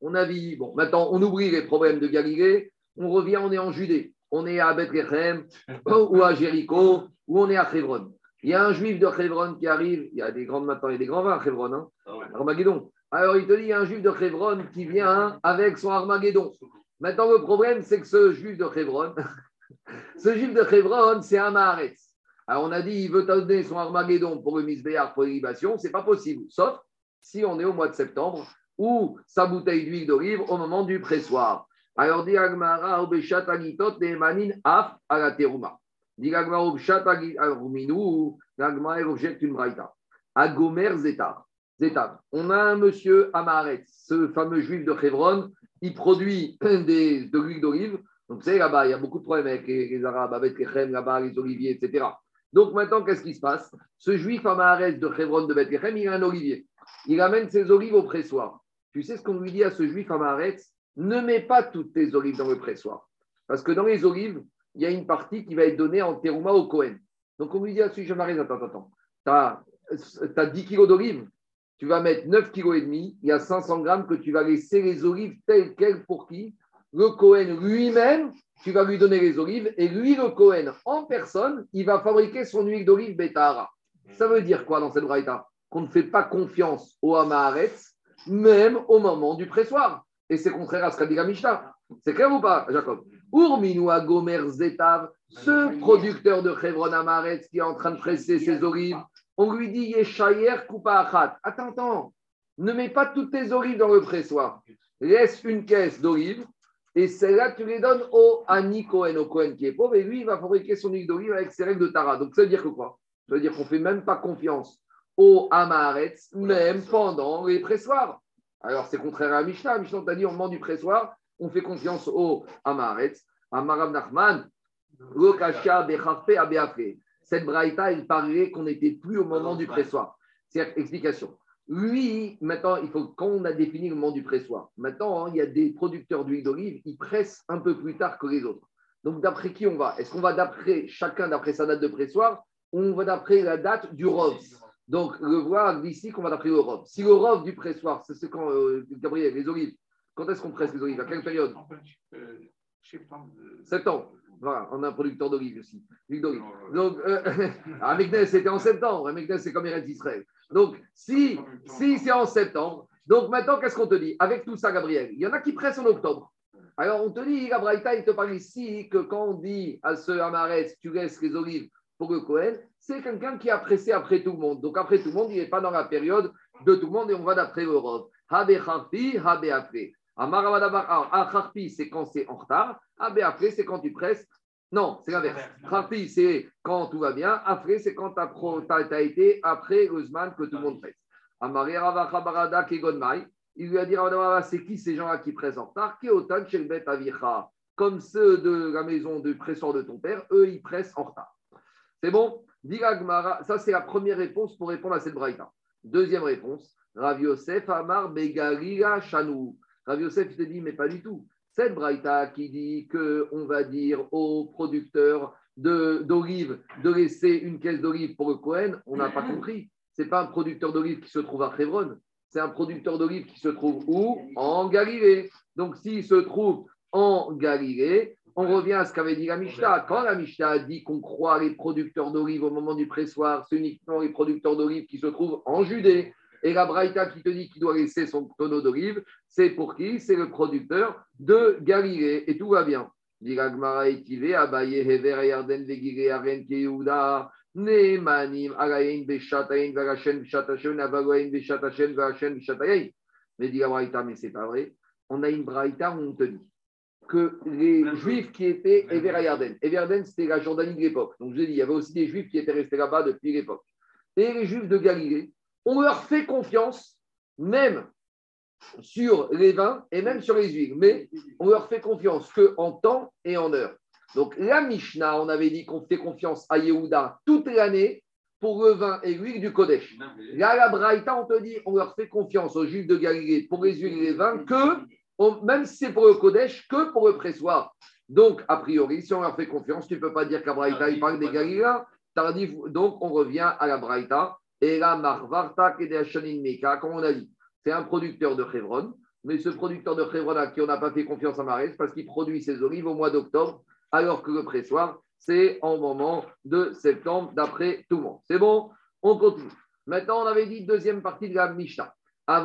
Speaker 1: On a vu, bon, maintenant, on oublie les problèmes de Galilée. On revient, on est en Judée. On est à Bethlehem ou à Jéricho ou on est à Hebron. Il y a un juif de Hebron qui arrive. Il y a des grandes maintenant, il y a des grands vins à Hebron. Hein.
Speaker 3: Ah ouais.
Speaker 1: Armageddon. Alors, il te dit, il y a un juif de Hebron qui vient avec son Armageddon. Maintenant, le problème, c'est que ce juif de Hebron, ce juif de Hebron, c'est un Maharetz. Alors, on a dit, il veut donner son Armageddon pour le misbéar, pour l'irrigation. Ce n'est pas possible, sauf si on est au mois de septembre ou sa bouteille d'huile d'olive au moment du pressoir. Alors, dit Agmara, Obeshat Agitot, Nemanin, Af, Alateruma. Dit Agmara, Obeshat Agitot, Agmara, elle objecte une braïta. Agomer Zetar. Zetav. On a un monsieur Amaret, ce fameux juif de Hebron, il produit des, de l'huile d'olive. Donc, vous savez, là-bas, il y a beaucoup de problèmes avec les, les Arabes, avec les Chem, là-bas, les oliviers, etc. Donc, maintenant, qu'est-ce qui se passe? Ce juif Amaret de Hebron de Bethlehem, il a un olivier. Il amène ses olives au pressoir. Tu sais ce qu'on lui dit à ce juif Amaret Ne mets pas toutes tes olives dans le pressoir. Parce que dans les olives, il y a une partie qui va être donnée en terouma au Cohen. Donc, on lui dit à ce juif Amaret Attends, attends, attends. Tu as 10 kilos d'olives tu vas mettre 9 kg et demi, il y a 500 grammes que tu vas laisser les olives telles quelles pour qui? Le Cohen lui-même, tu vas lui donner les olives et lui, le Cohen, en personne, il va fabriquer son huile d'olive Betahara. Ça veut dire quoi dans cette braïta? Qu'on ne fait pas confiance au Hamaharetz, même au moment du pressoir. Et c'est contraire à ce qu'a dit la Mishnah. C'est clair ou pas, Jacob? Urminu Gomer Zetav, ce producteur de Chevron Hamaharetz qui est en train de presser ses olives, on lui dit Yeshayer Kupa Achat. Attends, attends, ne mets pas toutes tes olives dans le pressoir. Laisse une caisse d'olives et celle-là, tu les donnes au Ani Cohen, au Cohen qui est pauvre, et lui, il va fabriquer son huile d'olive avec ses règles de Tara. Donc, ça veut dire que quoi? Ça veut dire qu'on ne fait même pas confiance au Hamaharetz, même pendant les pressoirs. Alors, c'est contraire à Mishnah. Mishnah t'a dit, au moment du pressoir, on fait confiance au Hamaharetz. Amaram Nachman, Lokasha. Cette braïta, il parlait qu'on n'était plus au moment du pressoir. C'est explication. Lui, maintenant, il faut, quand on a défini le moment du pressoir, maintenant, hein, il y a des producteurs d'huile d'olive, ils pressent un peu plus tard que les autres. Donc, d'après qui on va? Est-ce qu'on va d'après chacun d'après sa date de pressoir ou on va d'après la date du rov Donc, le voir d'ici qu'on va d'après le rov. Si le rov du pressoir, c'est quand, euh, Gabriel, les olives, quand est-ce qu'on presse les olives? À quelle période?
Speaker 5: Euh, septembre. euh,
Speaker 1: Septembre. Voilà, on a un producteur d'olive aussi. D'olive. Donc, euh, à Meknes, c'était en septembre. À Meknes, c'est comme Eretz Israël. Donc, si, si c'est en septembre, donc maintenant, qu'est-ce qu'on te dit? Avec tout ça, Gabriel, il y en a qui pressent en octobre. Alors, on te dit, Gabraïta, il te parle ici que quand on dit à ce Amarès, tu laisses les olives pour le Cohen, c'est quelqu'un qui a pressé après tout le monde. Donc, après tout le monde, il n'est pas dans la période de tout le monde et on va d'après le Rov. Habe Harpi, Habe après. Amaravadabar, Harpi, c'est quand c'est en retard. Habe après, c'est quand tu presses. Non, c'est l'inverse. Harpi, c'est quand tout va bien. Après, c'est quand tu as, été après le Zman que tout le monde presse. Ravacha Barada Kegonmai. Il lui a dit c'est qui ces gens-là qui pressent en retard? Keotan Shelbet Avicha? Comme ceux de la maison de presseur de ton père, eux, ils pressent en retard. C'est bon? Ça, c'est la première réponse pour répondre à cette braïta. Deuxième réponse Rav Yosef Amar Begalila Chanou. Rav Yosef, il te dit, mais pas du tout. Cette braïta qui dit qu'on va dire aux producteurs d'olives de, laisser une caisse d'olives pour le Cohen, on n'a pas compris. Ce n'est pas un producteur d'olives qui se trouve à Chevron, c'est un producteur d'olives qui se trouve où? En Galilée. Donc, s'il se trouve en Galilée, on revient à ce qu'avait dit la Mishnah. Quand la Mishnah a dit qu'on croit les producteurs d'olives au moment du pressoir, c'est uniquement les producteurs d'olives qui se trouvent en Judée. Et la Braïta qui te dit qu'il doit laisser son tonneau d'olive, c'est pour qui? C'est le producteur de Galilée. Et tout va bien. Mais dit la Braïta, mais c'est pas vrai. On a une Braïta où on te dit que les Juifs qui étaient Everayarden, Everayarden c'était la Jordanie de l'époque. Donc je dis, il y avait aussi des Juifs qui étaient restés là-bas depuis l'époque. Et les Juifs de Galilée, on leur fait confiance, même sur les vins et même sur les huiles, mais on leur fait confiance qu'en temps et en heure. Donc la Mishnah, on avait dit qu'on fait confiance à Yehuda toute l'année pour le vin et l'huile du Kodesh. Là, la Braïta, on te dit, on leur fait confiance aux Juifs de Galilée pour les huiles et les vins que, même si c'est pour le Kodesh, que pour le pressoir. Donc, a priori, si on leur fait confiance, tu ne peux pas dire qu'à Braïta, il parle des Galiléens. Donc, on revient à la Braïta et là, Marvarta Meka, comme on a dit, c'est un producteur de Chevron, mais ce producteur de Chevron à qui on n'a pas fait confiance à Marès parce qu'il produit ses olives au mois d'octobre, alors que le pressoir, c'est en moment de septembre, d'après tout le monde. C'est bon On continue. Maintenant, on avait dit deuxième partie de la Mishnah. On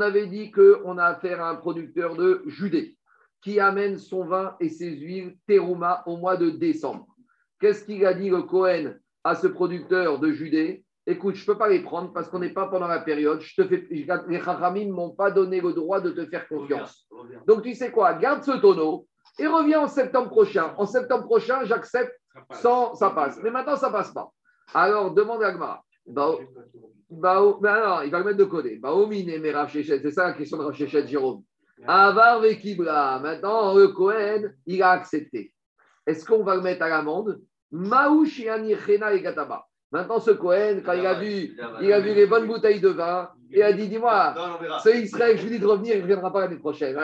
Speaker 1: avait dit qu'on a affaire à un producteur de Judée qui amène son vin et ses huiles terouma au mois de décembre. Qu'est-ce qu'il a dit le Cohen à ce producteur de Judée? Écoute, je ne peux pas les prendre parce qu'on n'est pas pendant la période. Je te fais, les Chachamim ne m'ont pas donné le droit de te faire confiance. Donc tu sais quoi? Garde ce tonneau et reviens en septembre prochain. En septembre prochain, j'accepte sans ça passe. Mais maintenant, ça ne passe pas. Alors, demande à Gmara. Bah, bah, bah, il va le mettre de côté. C'est ça la question de Rav Jérôme. Avar Vekibra. Maintenant, le Cohen, il a accepté. Est-ce qu'on va le mettre à l'amende? Et Gataba. Maintenant, ce Cohen, quand il a vu, il a vu les bonnes bouteilles de vin, il a dit Dis-moi, ce Israël, je lui dis de revenir, il ne reviendra pas l'année prochaine.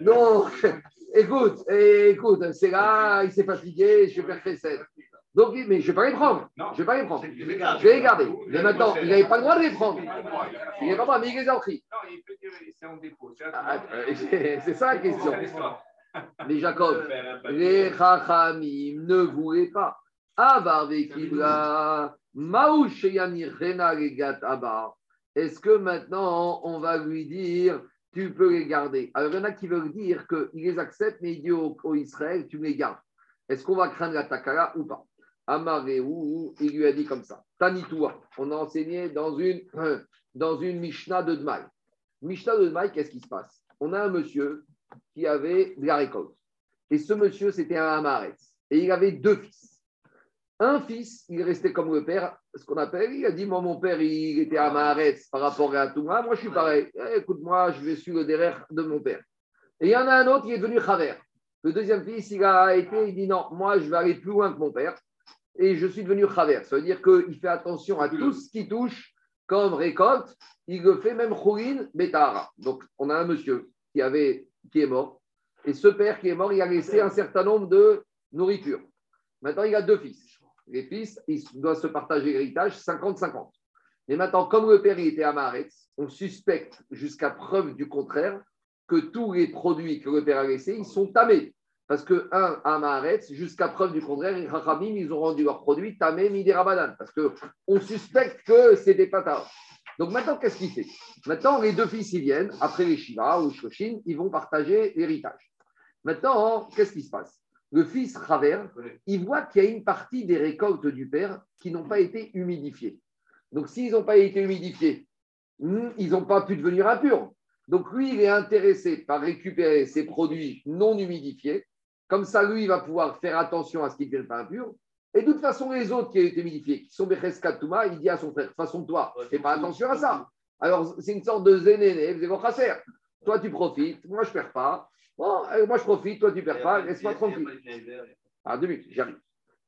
Speaker 1: Non, écoute, écoute, c'est là, il s'est fatigué, je vais faire. Donc, mais je ne vais pas les prendre. Je ne vais pas les prendre. Je vais les garder. Mais maintenant, il n'avait pas le droit de les prendre. Il n'avait pas le droit, mais il les a pris. Non, il peut dire c'est en défaut. C'est ça la question. Mais Jacob, les Chachamim ne voulaient pas. Avar regat abar. Est-ce que maintenant, on va lui dire, tu peux les garder? Alors, il y en a qui veulent dire qu'il les accepte, mais il dit au, Israël, tu me les gardes. Est-ce qu'on va craindre la takara ou pas? Amareu, il lui a dit comme ça. Tanitoua, on a enseigné dans une, dans une Mishnah de Dmaï. Mishnah de Dmaï, qu'est-ce qui se passe? On a un monsieur qui avait de la récolte. Et ce monsieur, c'était un Amaretz. Et il avait deux fils. Un fils, il restait comme le père, ce qu'on appelle, il a dit, moi, mon père, il était Amaretz par rapport à tout. Moi, moi, je suis pareil. Eh, écoute-moi, je vais suivre le derrière de mon père. Et il y en a un autre qui est devenu Chaver. Le deuxième fils, il a été, il dit, non, moi, je vais aller plus loin que mon père et je suis devenu Chaver. Ça veut dire qu'il fait attention à tout ce qui touche comme récolte. Il le fait même Khourin Betara. Donc, on a un monsieur qui, avait, qui est mort. Et ce père qui est mort, il a laissé un certain nombre de nourriture. Maintenant, il a deux fils. Les fils, ils doivent se partager l'héritage 50-50. Mais maintenant, comme le père était à Maretz, on suspecte jusqu'à preuve du contraire que tous les produits que le père a laissés, ils sont tamés. Parce que, un, à Maharetz, jusqu'à preuve du contraire, les ils ont rendu leurs produits tamé midi rabadan. Parce qu'on suspecte que c'est des patates. Donc maintenant, qu'est-ce qu'il fait? Maintenant, les deux fils, ils viennent, après les Shiva ou Shoshin, ils vont partager l'héritage. Maintenant, qu'est-ce qui se passe? Le fils Raver, il voit qu'il y a une partie des récoltes du père qui n'ont pas été humidifiées. Donc, s'ils n'ont pas été humidifiés, hmm, ils n'ont pas pu devenir impurs. Donc, lui, il est intéressé par récupérer ces produits non humidifiés. Comme ça, lui, il va pouvoir faire attention à ce qu'ils ne deviennent pas impurs. Et de toute façon, les autres qui ont été humidifiés, qui sont Becheskat Touma, il dit à son frère, façon, toi, fais pas attention à ça. Alors, c'est une sorte de zénéné, Toi, tu profites, moi, je ne perds pas. Bon, euh, moi, je profite, toi, tu ne perds pas, laisse-moi tranquille. Ah, deux minutes, j'arrive.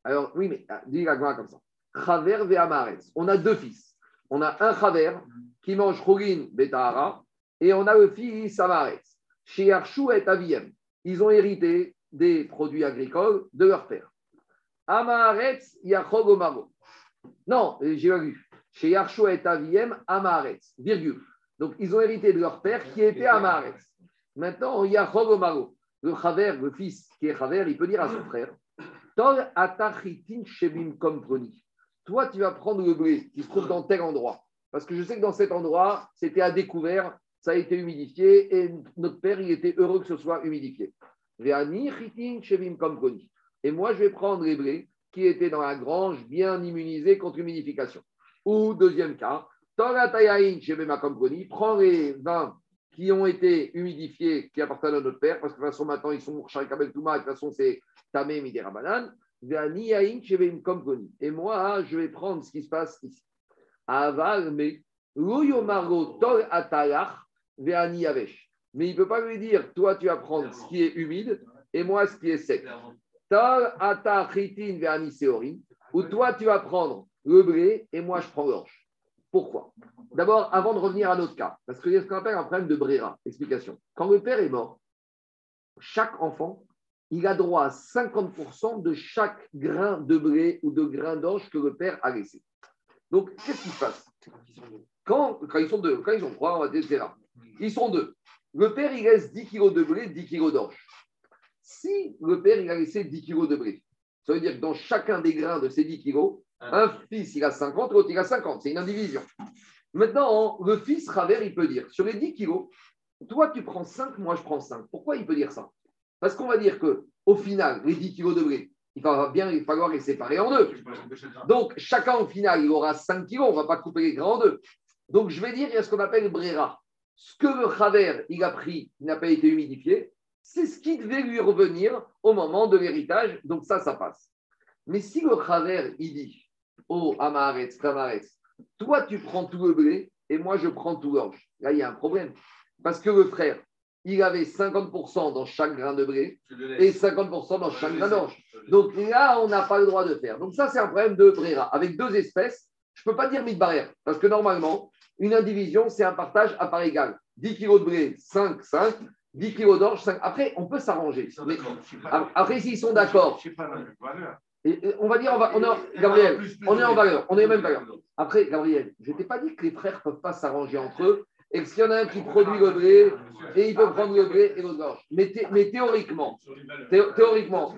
Speaker 1: Alors, oui, mais ah, dis la comme ça. Chaver ve On a deux fils. On a un Chaver qui mange Chougin Betahara et on a le fils Amaretz. Chez Archou et Aviem, ils ont hérité des produits agricoles de leur père. Amaretz Yachog Omaro. Non, j'ai vu. Chez Yarchou et Aviem, Amaretz, virgule. Donc, ils ont hérité de leur père qui était Amaretz. Maintenant, Yachog Omaro. Le Chaver, le fils qui est Chaver, il peut dire à son frère. Toi, tu vas prendre le blé qui se trouve dans tel endroit. Parce que je sais que dans cet endroit, c'était à découvert, ça a été humidifié et notre père, il était heureux que ce soit humidifié. Et moi, je vais prendre les blés qui étaient dans la grange bien immunisés contre l'humidification. Ou deuxième cas, prends les vins qui ont été humidifiés, qui appartiennent à notre père, parce que de toute façon, maintenant, ils sont Kabel Touma, de toute façon, c'est Tamé Midera Banane. Et moi, je vais prendre ce qui se passe ici. Aval, mais mais il ne peut pas lui dire, toi tu vas prendre ce qui est humide et moi ce qui est sec. Ou toi tu vas prendre le blé et moi je prends l'orge. Pourquoi? D'abord, avant de revenir à notre cas, parce qu'il y a ce qu'on appelle un problème de bréra. Explication. Quand le père est mort, chaque enfant il a droit à 50% de chaque grain de blé ou de grain d'orge que le père a laissé. Donc, qu'est-ce qui se passe? Quand, quand, ils sont deux, quand ils sont trois, on va dire, ils sont deux. Le père, il laisse 10 kilos de blé, 10 kilos d'orge. Si le père, il a laissé 10 kilos de blé, ça veut dire que dans chacun des grains de ces 10 kilos, un fils, il a 50, l'autre, il a 50. C'est une indivision. Maintenant, le fils, Raver, il peut dire, sur les 10 kilos, toi, tu prends 5, moi, je prends 5. Pourquoi il peut dire ça? Parce qu'on va dire qu'au final, les 10 kilos de blé, il va bien falloir les séparer en deux. Donc, chacun, au final, il aura 5 kilos. On ne va pas couper les grains en deux. Donc, je vais dire, il y a ce qu'on appelle brera. Ce que le Khaver, il a pris, n'a pas été humidifié, c'est ce qui devait lui revenir au moment de l'héritage. Donc, ça, ça passe. Mais si le Khaver, il dit, oh, Amaretz, Kamaretz, toi, tu prends tout le blé et moi, je prends tout l'orge. Là, il y a un problème. Parce que le frère, il avait 50% dans chaque grain de blé et 50% dans chaque grain d'orge. Donc là, on n'a pas le droit de faire. Donc ça, c'est un problème de Brera. Avec deux espèces, je ne peux pas dire de barrière, parce que normalement, une indivision, c'est un partage à part égale. 10 kg de blé, 5, 5. 10 kg d'orge, 5. Après, on peut s'arranger. Après, s'ils sont d'accord. On va dire, on, va, on est, Gabriel, on est en valeur, on est en même valeur. Après, Gabriel, je ne t'ai pas dit que les frères ne peuvent pas s'arranger entre eux et s'il y en a un qui produit le blé, et il peut prendre le blé et l'autre gorge. Mais, mais théoriquement, théoriquement,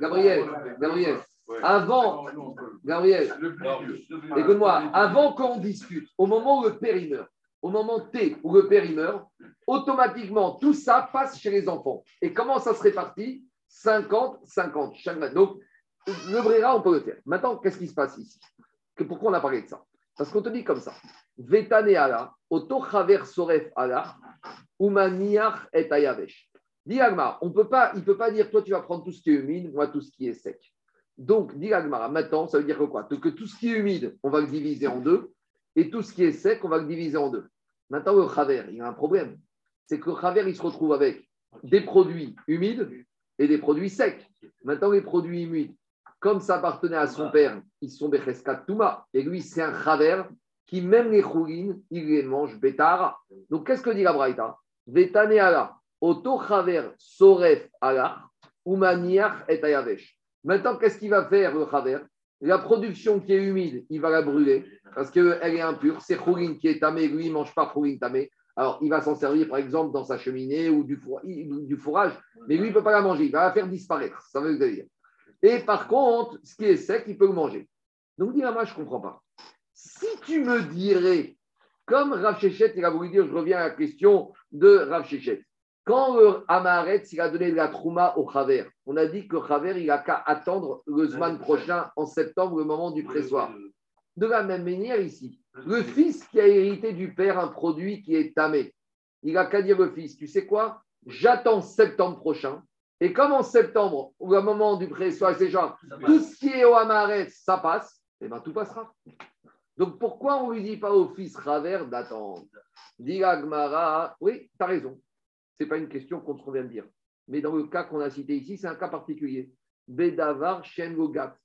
Speaker 1: Gabriel, Gabriel, avant, Gabriel, écoute-moi, avant qu'on discute, au moment où le père meurt, au moment T où le père meurt, automatiquement, tout ça passe chez les enfants. Et comment ça se répartit 50-50 chaque Donc, le bréra, on peut le faire. Maintenant, qu'est-ce qui se passe ici? Pourquoi on a parlé de ça? Parce qu'on te dit comme ça. Vetaneala, Otochaver Soref Ala, Umaniach et Ayavesh. Dit on peut pas, il ne peut pas dire toi tu vas prendre tout ce qui est humide, moi tout ce qui est sec. Donc, dit maintenant, ça veut dire que quoi Que tout ce qui est humide, on va le diviser en deux, et tout ce qui est sec, on va le diviser en deux. Maintenant, le Chaver, il y a un problème. C'est que le Chaver, il se retrouve avec des produits humides et des produits secs. Maintenant, les produits humides, comme ça appartenait à son père, ils sont Becheskat Touma, et lui, c'est un Chaver, qui même les choulines, il les mange betara. Donc qu'est-ce que dit la Braïta Vetane ala, oto chaver soref ala, umaniach et ayavesh. Maintenant, qu'est-ce qu'il va faire le chaver La production qui est humide, il va la brûler parce qu'elle est impure. C'est choulines qui est tamé, lui, il ne mange pas choulines tamé. Alors, il va s'en servir, par exemple, dans sa cheminée ou du, fourrage, mais lui, il ne peut pas la manger, il va la faire disparaître. Ça veut dire. Et par contre, ce qui est sec, il peut le manger. Donc, dis moi, je ne comprends pas. Si tu me dirais, comme Rav Shechet, il a voulu dire, je reviens à la question de Rav Shechet, Quand le Amaret, il a donné de la Trouma au Chaver, on a dit que Chaver, il a qu'à attendre le Zman prochain, en septembre, le moment du pressoir. De la même manière ici, le fils qui a hérité du père un produit qui est tamé, il a qu'à dire au fils, tu sais quoi? J'attends septembre prochain. Et comme en septembre, au moment du pressoir, c'est genre, tout ce qui est au Amaret, ça passe, et bien tout passera. Donc pourquoi on ne lui dit pas au fils Raver d'attendre? Dit Agmara, oui, tu as raison. Ce n'est pas une question qu'on vient de dire. Mais dans le cas qu'on a cité ici, c'est un cas particulier. Bedavar Shen Logat.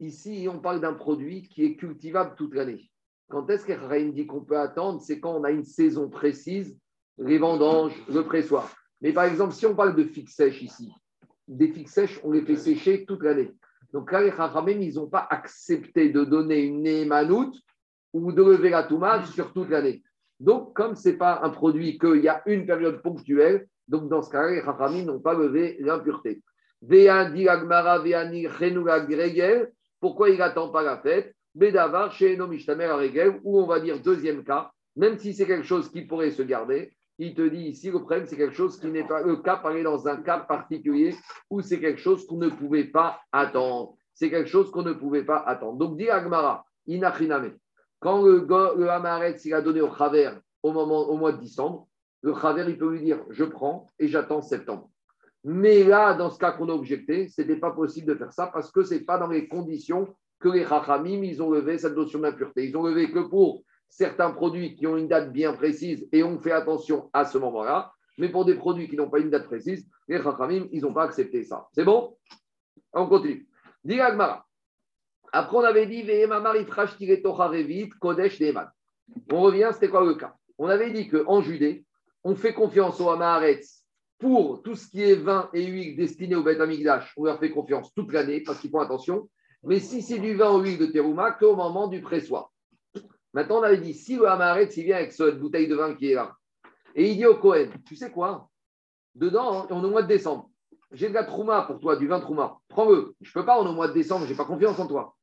Speaker 1: Ici, on parle d'un produit qui est cultivable toute l'année. Quand est-ce qu'Ephraim dit qu'on peut attendre? C'est quand on a une saison précise, les vendanges, le pressoir. Mais par exemple, si on parle de figues sèches ici, des figues sèches, on les fait sécher toute l'année. Donc là, les ils n'ont pas accepté de donner une émanoute ou de lever la toumade sur toute l'année. Donc, comme ce n'est pas un produit qu'il y a une période ponctuelle, donc dans ce cas-là, les n'ont pas levé l'impureté. Pourquoi il n'attend pas la fête? Bedavar, chez où on va dire deuxième cas, même si c'est quelque chose qui pourrait se garder, il te dit ici, le problème, c'est quelque chose qui n'est pas le cas, parler dans un cas particulier où c'est quelque chose qu'on ne pouvait pas attendre. C'est quelque chose qu'on ne pouvait pas attendre. Donc, dit Agmara, inachiname. Quand le, le Hamaret, s'il a donné au Chaver au, moment, au mois de décembre, le Chaver, il peut lui dire Je prends et j'attends septembre. Mais là, dans ce cas qu'on a objecté, ce n'était pas possible de faire ça parce que ce n'est pas dans les conditions que les Chachamim, ils ont levé cette notion d'impureté. Ils ont levé que pour certains produits qui ont une date bien précise et on fait attention à ce moment-là. Mais pour des produits qui n'ont pas une date précise, les Chachamim, ils n'ont pas accepté ça. C'est bon? On continue. Agmara. Après, on avait dit Kodesh On revient, c'était quoi le cas? On avait dit qu'en Judée, on fait confiance au Hamaharetz pour tout ce qui est vin et huile destiné au Beth Amigdash. On leur fait confiance toute l'année parce qu'ils font attention. Mais si c'est du vin ou huile de terouma, qu'au moment du pressoir. Maintenant, on avait dit si le Hamaharetz il vient avec cette bouteille de vin qui est là, et il dit au Cohen, tu sais quoi? Dedans, on est au mois de décembre. J'ai de la trouma pour toi, du vin trouma. Prends-le. Je ne peux pas, on est au mois de décembre, je n'ai pas confiance en toi.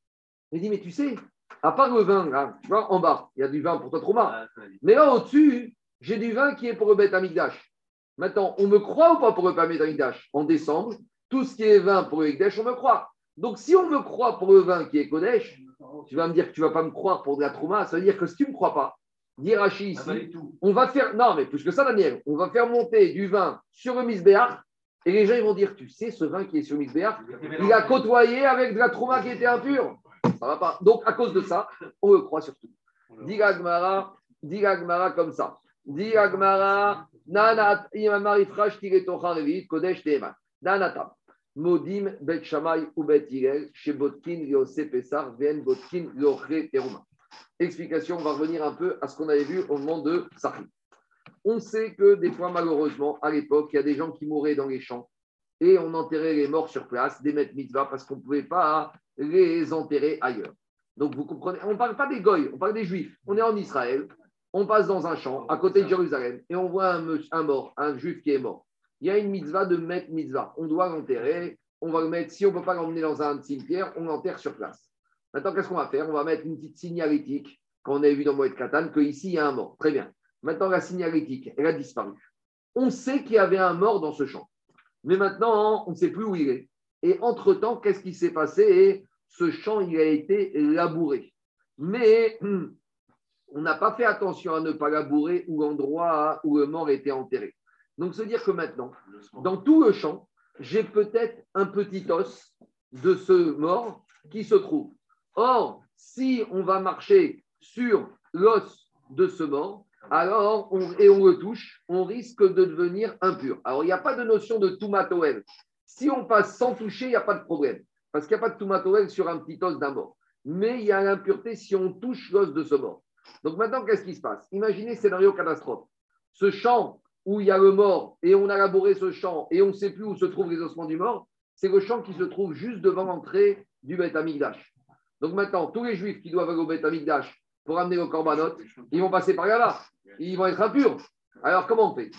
Speaker 1: Il dit, mais tu sais, à part le vin, tu vois, en bas, il y a du vin pour toi, Trouma. Mais là, au-dessus, j'ai du vin qui est pour le Beth Amigdash. Maintenant, on me croit ou pas pour le Beth Amigdash En décembre, tout ce qui est vin pour le Kodesh, on me croit. Donc, si on me croit pour le vin qui est Kodesh, tu vas me dire que tu ne vas pas me croire pour de la Trouma. Ça veut dire que si tu ne me crois pas, Rachi ici, on va faire. Non, mais plus que ça, Daniel, on va faire monter du vin sur le Misbéach et les gens ils vont dire Tu sais, ce vin qui est sur le Misbéach, il a côtoyé avec de la Trouma qui était impure. Ça va pas. Donc, à cause de ça, on le croit surtout. Dit Agmara, dit Agmara comme ça. Dit Agmara, Nanat, Imamarifrash, Tigetocha Revit, Kodesh Teeman. Nanatam. Modim, Bet Shamay ou Bet Yirel, chez Botkin, Yose Pesar, Vien Botkin, Yochre Teruma. Explication, on va revenir un peu à ce qu'on avait vu au moment de Sahri. On sait que des fois, malheureusement, à l'époque, il y a des gens qui mouraient dans les champs et on enterrait les morts sur place, des maîtres mitzvah, parce qu'on ne pouvait pas les enterrer ailleurs. Donc vous comprenez, on ne parle pas des goy, on parle des juifs. On est en Israël, on passe dans un champ à côté de Jérusalem et on voit un, mort, un juif qui est mort. Il y a une mitzvah de mettre mitzvah. On doit l'enterrer, on va le mettre, si on ne peut pas l'emmener dans un cimetière, on l'enterre sur place. Maintenant, qu'est-ce qu'on va faire? On va mettre une petite signalétique, qu'on a vu dans Moed Katan, qu'ici, il y a un mort. Très bien. Maintenant, la signalétique, elle a disparu. On sait qu'il y avait un mort dans ce champ. Mais maintenant, on ne sait plus où il est. Et entre-temps, qu'est-ce qui s'est passé ce champ, il a été labouré. Mais hum, on n'a pas fait attention à ne pas labourer où l'endroit où le mort était enterré. Donc, se dire que maintenant, dans tout le champ, j'ai peut-être un petit os de ce mort qui se trouve. Or, si on va marcher sur l'os de ce mort, alors, et on le touche, on risque de devenir impur. Alors, il n'y a pas de notion de toumatoel. Si on passe sans toucher, il n'y a pas de problème. Parce qu'il n'y a pas de toumatoel sur un petit os d'un mort. Mais il y a l'impureté si on touche l'os de ce mort. Donc maintenant, qu'est-ce qui se passe? Imaginez scénario catastrophe. Ce champ où il y a le mort et on a labouré ce champ et on ne sait plus où se trouvent les ossements du mort, c'est le champ qui se trouve juste devant l'entrée du Beth Amigdash. Donc maintenant, tous les juifs qui doivent aller au Beth Amigdash pour amener le korbanot, ils vont passer par là-bas. Ils vont être impurs. Alors comment on fait?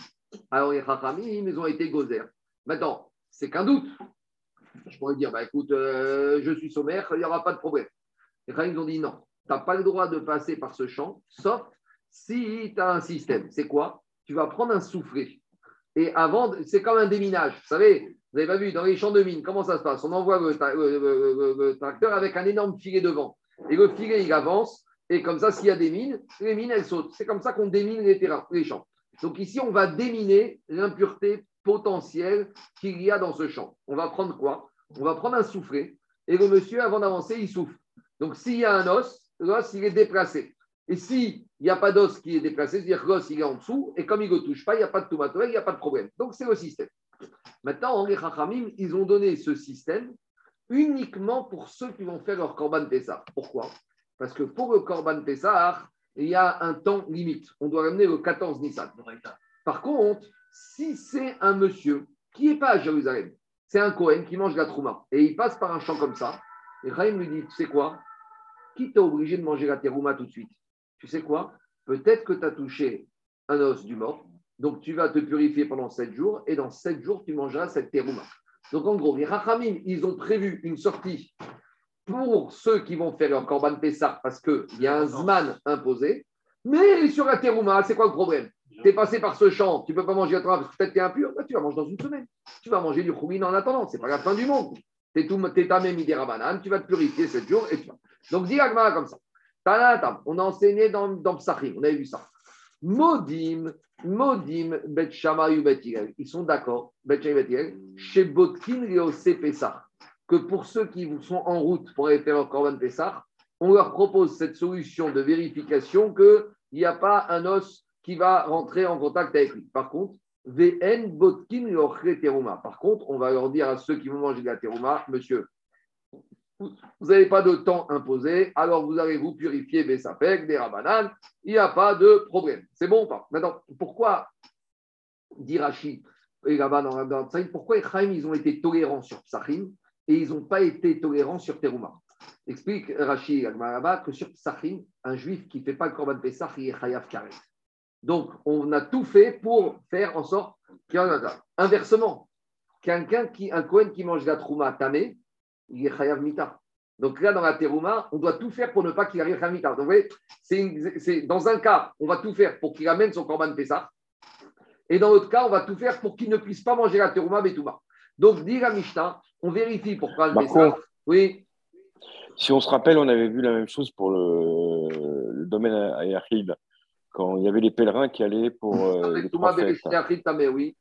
Speaker 1: Alors les Chachamim, ils ont été gozer. Maintenant, c'est qu'un doute. Je pourrais dire, bah, écoute, euh, je suis sommaire, il n'y aura pas de problème. Les Chachamim ont dit non, tu n'as pas le droit de passer par ce champ, sauf si tu as un système. C'est quoi? Tu vas prendre un soufflet. Et avant, c'est comme un déminage. Vous savez, vous n'avez pas vu, dans les champs de mine, comment ça se passe? On envoie le, tra- le- le- le- le tracteur avec un énorme filet devant. Et le filet, il avance. Et comme ça, s'il y a des mines, les mines, elles sautent. C'est comme ça qu'on démine les terrains, les champs. Donc ici, on va déminer l'impureté potentielle qu'il y a dans ce champ. On va prendre quoi? On va prendre un soufflet. Et le monsieur, avant d'avancer, il souffle. Donc s'il y a un os, l'os, il est déplacé. Et s'il n'y a pas d'os qui est déplacé, c'est-à-dire que l'os, il est en dessous, et comme il ne le touche pas, il n'y a pas de tomato, il n'y a pas de problème. Donc c'est le système. Maintenant, les Chachamim, ils ont donné ce système uniquement pour ceux qui vont faire leur Korban Pessah. Pourquoi? Parce que pour le Korban Pessah, il y a un temps limite. On doit ramener le 14 Nissan. Par contre, si c'est un monsieur qui n'est pas à Jérusalem, c'est un Cohen qui mange la trouma et il passe par un champ comme ça, et Chaim lui dit Tu sais quoi? Qui t'a obligé de manger la terouma tout de suite? Tu sais quoi? Peut-être que tu as touché un os du mort, donc tu vas te purifier pendant sept jours et dans sept jours, tu mangeras cette terouma. Donc en gros, les Rachamim, ils ont prévu une sortie pour ceux qui vont faire leur Korban Pessah parce qu'il y a un Zman imposé, mais sur la terouma, c'est quoi le problème? Tu es passé par ce champ, tu ne peux pas manger à toi parce que peut-être tu es impur, bah, tu vas manger dans une semaine. Tu vas manger du choumine en attendant, ce n'est pas la fin du monde. Tu es, tout, t'es tamé midera banane, tu vas te purifier 7 jours et tu vas. Donc dis l'agmara comme ça. On a enseigné dans, dans Psachim, on avait vu ça. Modim, Modim, Bet ou Bet. Ils sont d'accord, Bet chez Botkin au Pessah, que pour ceux qui sont en route pour aller faire leur Korban Pessah, on leur propose cette solution de vérification qu'il n'y a pas un os qui va rentrer en contact avec lui. Par contre, VN Botkin Teruma. Par contre, on va leur dire à ceux qui vont manger de la Teruma, monsieur, vous n'avez pas de temps imposé, alors vous allez vous purifier des sapèques, des rabananes, il n'y a pas de problème. C'est bon ou pas? Maintenant, pourquoi, dit Rachid et là-bas dans, pourquoi les ils ont été tolérants sur Psachim? Et ils n'ont pas été tolérants sur Teruma Explique Rachid là-bas que sur Psachim, un juif qui ne fait pas le Korban Pessah, il est Chayav Karet. Donc, on a tout fait pour faire en sorte qu'il y en a. Inversement, quelqu'un qui, un Kohen qui mange la trouma tamé, il est chayav mita. Donc là, dans la terouma, on doit tout faire pour ne pas qu'il arrive chayav mita. Donc, vous voyez, dans un cas, on va tout faire pour qu'il amène son korban pessah. Et dans l'autre cas, on va tout faire pour qu'il ne puisse pas manger la terouma betouma. Donc, dit la Mishnah, on vérifie pour prendre le
Speaker 2: Marco.
Speaker 1: pessah. Oui,
Speaker 2: Si on se rappelle, on avait vu la même chose pour le, le domaine à Yahid, quand il y avait les pèlerins qui allaient pour euh, les
Speaker 1: oui.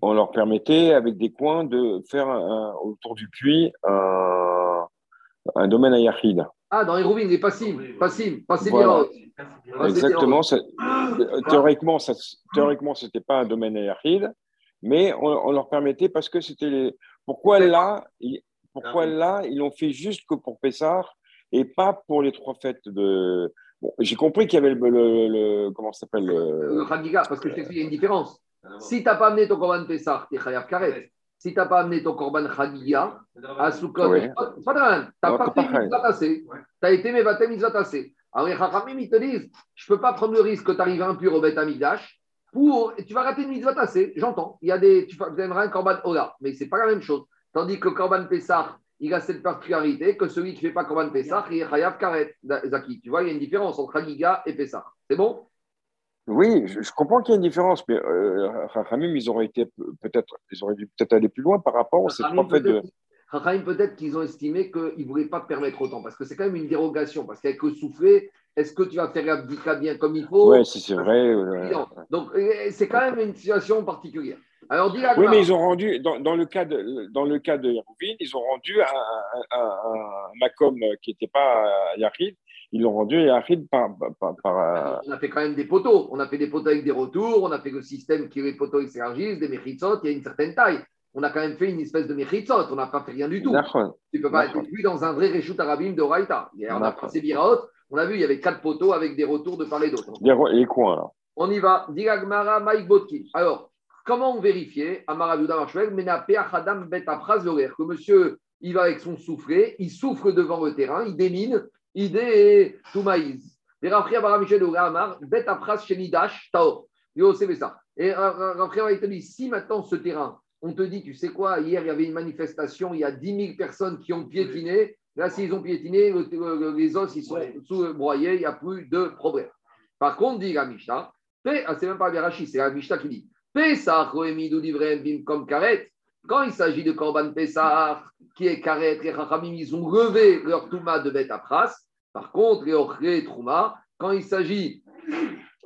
Speaker 2: On leur permettait, avec des coins, de faire un- autour du puits un, un domaine à Yahid.
Speaker 1: Ah, dans les rouvines, les passives, passives, passives
Speaker 2: Voilà.
Speaker 1: Ah,
Speaker 2: Exactement. ça- théoriquement, ça, théoriquement, c'était pas un domaine à Yahid, mais on, on leur permettait parce que c'était les. Pourquoi là, ils- pourquoi là, ils l'ont fait juste que pour Pessar et pas pour les trois fêtes de. Bon, j'ai compris qu'il y avait le, le- le- comment ça s'appelle le-
Speaker 1: Le parce que je t'explique, il y a une différence. Si tu n'as pas amené ton Korban Pessah, tu es Chayav Karet. Si tu n'as pas amené ton Korban Chagiga, à Sukkot,
Speaker 2: Oui.
Speaker 1: c'est pas grave. Tu n'as
Speaker 2: Non,
Speaker 1: pas fait
Speaker 2: pareil.
Speaker 1: mitzvah tassé. Tu as été Mevatem mitzvah tassé. Alors les Chachamim, ils te disent je ne peux pas prendre le risque que tu arrives impur au Beth Amidash pour. Tu vas rater une mitzvah tassé, j'entends. Il y a des. Tu aimerais un Korban Ola, mais ce n'est pas la même chose. Tandis que Korban Pessah, il a cette particularité que celui qui ne fait pas Korban Pessah, il est Chayav Karet. Zaki, tu vois, il y a une différence entre Chagiga et Pessah. C'est bon?
Speaker 2: Oui, je, je comprends qu'il y a une différence, mais euh, ils auraient été pe- peut-être, ils auraient dû peut-être aller plus loin par rapport à trois fêtes de.
Speaker 1: peut-être- qu'ils ont estimé qu'ils ne voulaient pas permettre autant, parce que c'est quand même une dérogation, parce qu'avec le soufflé, est-ce que tu vas faire l'abdika bien comme il faut
Speaker 2: Ouais, si c'est vrai.
Speaker 1: Donc, euh, c'est quand même une situation particulière. Alors, dis
Speaker 2: Oui, mais ils ont rendu, dans, dans le cas de, dans le cas de ils ont rendu un, un, un, un Macom qui n'était pas Yahid, ils l'ont rendu Yahid par. par, euh,
Speaker 1: On a fait quand même des poteaux. On a fait des poteaux avec des retours. On a fait le système qui les poteaux s'élargissent, des méchitsot. Il y a une certaine taille. On a quand même fait une espèce de méchitsot. On n'a pas fait rien du tout. Tu peux pas être vu dans un vrai Réchout Arabim de Raïta. On a passé Biraot. On a vu, il y avait quatre poteaux avec des retours de part et d'autre.
Speaker 2: Les, coins, là.
Speaker 1: On y va. Diragmara Mike Botkin. Alors, comment on vérifiait Amaraduda Marshvel, Menape Achadam Bet que monsieur, il va avec son soufflet, il souffle devant le terrain, il démine, il dé tout maïs. Et Rafri Abara Michel Amar, Bet Apraz Shenidash Taor. Ça. Et Rafri il te dit si maintenant ce terrain, on te dit, tu sais quoi, hier il y avait une manifestation, il y a 10 000 personnes qui ont piétiné. Là, s'ils ont piétiné, le- le- les os, ils sont sous broyés, il n'y a plus de problème. Par contre, dit la Mishnah, ah, c'est même pas Verachi, c'est la Mishnah qui dit comme Karet. Quand il s'agit de Korban Pesach, qui est Karet, les Chachamim, ils ont levé leur Touma de Bet Apras. Par contre, les Ochre Trouma, quand il s'agit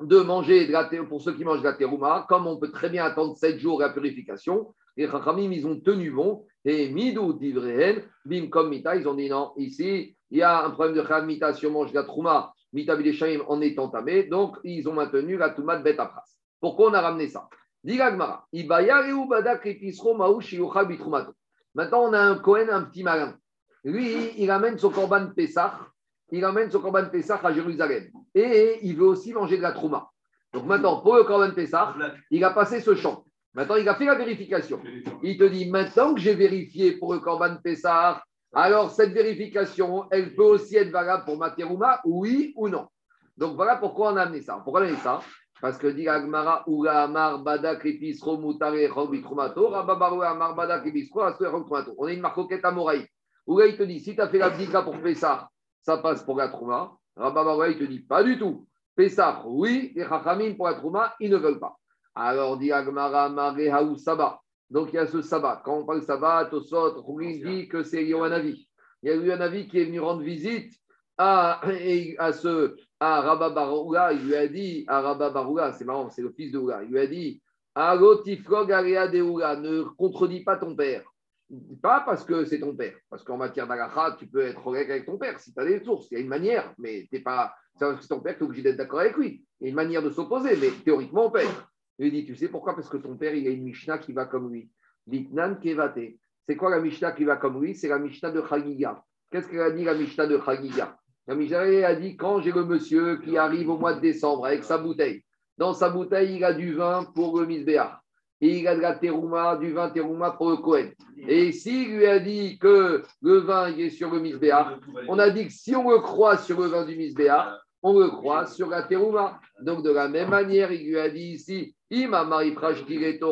Speaker 1: de manger de la pour ceux qui mangent de la terouma, comme on peut très bien attendre 7 jours la purification, les Chachamim, ils ont tenu bon, et midou divrehen, bim comme mita, ils ont dit non, ici, il y a un problème de chad mita si on mange de la trouma, mita bideshaim en est entamé, donc ils ont maintenu la touma de bet. Pourquoi on a ramené ça? Maintenant, on a un Cohen, un petit malin. Lui, il amène son korban Pessah, il amène son korban Pessah à Jérusalem. Et il veut aussi manger de la trouma. Donc maintenant, pour le korban Pessah, il a passé ce champ. Maintenant, il a fait la vérification. Il te dit, maintenant que j'ai vérifié pour le Corban Pessah, alors cette vérification, elle peut aussi être valable pour ma terouma, oui ou non. Donc voilà pourquoi on a amené ça. Pourquoi on a amené ça Parce que dit Agmara, Ula Amar Badak Episro Mutare Chobi Trumato, Rababaru Amar Badak Episro Trumato. On a une marcoquette à Moraï. Ula, il te dit, si tu as fait la bdika pour Pessah, ça passe pour la trouma. Rababaru, il te dit, pas du tout. Pessah, oui, et Chachamim pour la trouma, ils ne veulent pas. Alors, dit Agmara, Marehaou Saba. Donc, il y a ce sabbat. Quand on parle sabbat, Tosot, Roulin dit que c'est Yohanavi. Il y a eu un avis qui est venu rendre visite à, à, ce, à Rabba Baroula. Il lui a dit, à Rabba Baroula, c'est marrant, c'est le fils de Oula. Il lui a dit, area de Oula, ne contredis pas ton père. Pas parce que c'est ton père, parce qu'en matière d'agacha, tu peux être correct avec ton père si tu as des sources. Il y a une manière, mais t'es pas. C'est parce que c'est ton père, tu es obligé d'être d'accord avec lui. Il y a une manière de s'opposer, mais théoriquement, on père. Il lui dit, tu sais pourquoi? Parce que ton père, il a une Mishnah qui va comme lui. Litnan Kevate. C'est quoi la Mishnah qui va comme lui? C'est la Mishnah de Chagiga. Qu'est-ce qu'elle a dit la Mishnah de Chagiga? La Mishnah a dit quand j'ai le monsieur qui arrive au mois de décembre avec sa bouteille. Dans sa bouteille, il a du vin pour le misbéach. Et il a de la terouma, du vin terouma pour le Kohen. Et s'il lui a dit que le vin est sur le misbéach, on a dit que si on le croit sur le vin du misbéach, on le croit sur la terouma. Donc de la même manière, il lui a dit ici,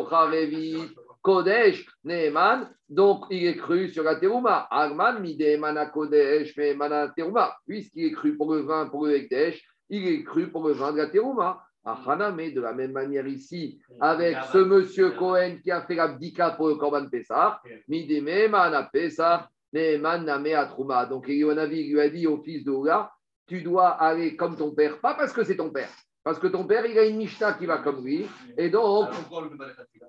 Speaker 1: Charevi Kodesh Neeman, donc il est cru sur la terouma. Arman Midemana Kodesh Meemana terouma. Puisqu'il est cru pour le vin, pour le Ekdesh, il est cru pour le vin de la terouma. Achana, mais de la même manière ici, avec ce monsieur Cohen qui a fait la bdika pour le Korban Pessah, Midemana Pessah, Neeman Name Atrouma. Donc Elionavi lui a dit au fils de Oula, tu dois aller comme ton père, pas parce que c'est ton père, parce que ton père, il a une Mishnah qui va comme lui, et donc.
Speaker 3: Alors, pourquoi on ne pas les khatila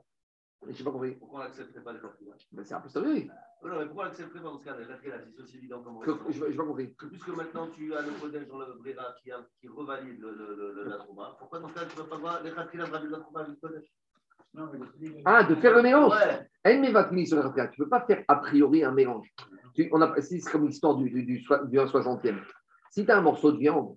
Speaker 1: Je n'ai pas compris.
Speaker 3: Pourquoi on n'accepterait pas les khatila
Speaker 1: Ben, c'est un peu story.
Speaker 3: Non, non, mais pourquoi on n'accepterait pas dans ce cas les khatila C'est aussi évident comme.
Speaker 1: Je n'ai pas compris.
Speaker 3: Que Puisque maintenant tu as le Kodesh dans le Brera qui, a- qui revalide le, le, le, le- la Trouma, pourquoi dans ce cas tu ne peux pas voir les khatila valident la Trouma avec le
Speaker 1: Ah, de faire le mélange.
Speaker 3: Ouais.
Speaker 1: Elle met vatmi sur rafia. Tu ne peux pas faire a priori un mélange. Tu- on a, c'est comme l'histoire du, du, du, soi- du 1,60e. Si tu as un morceau de viande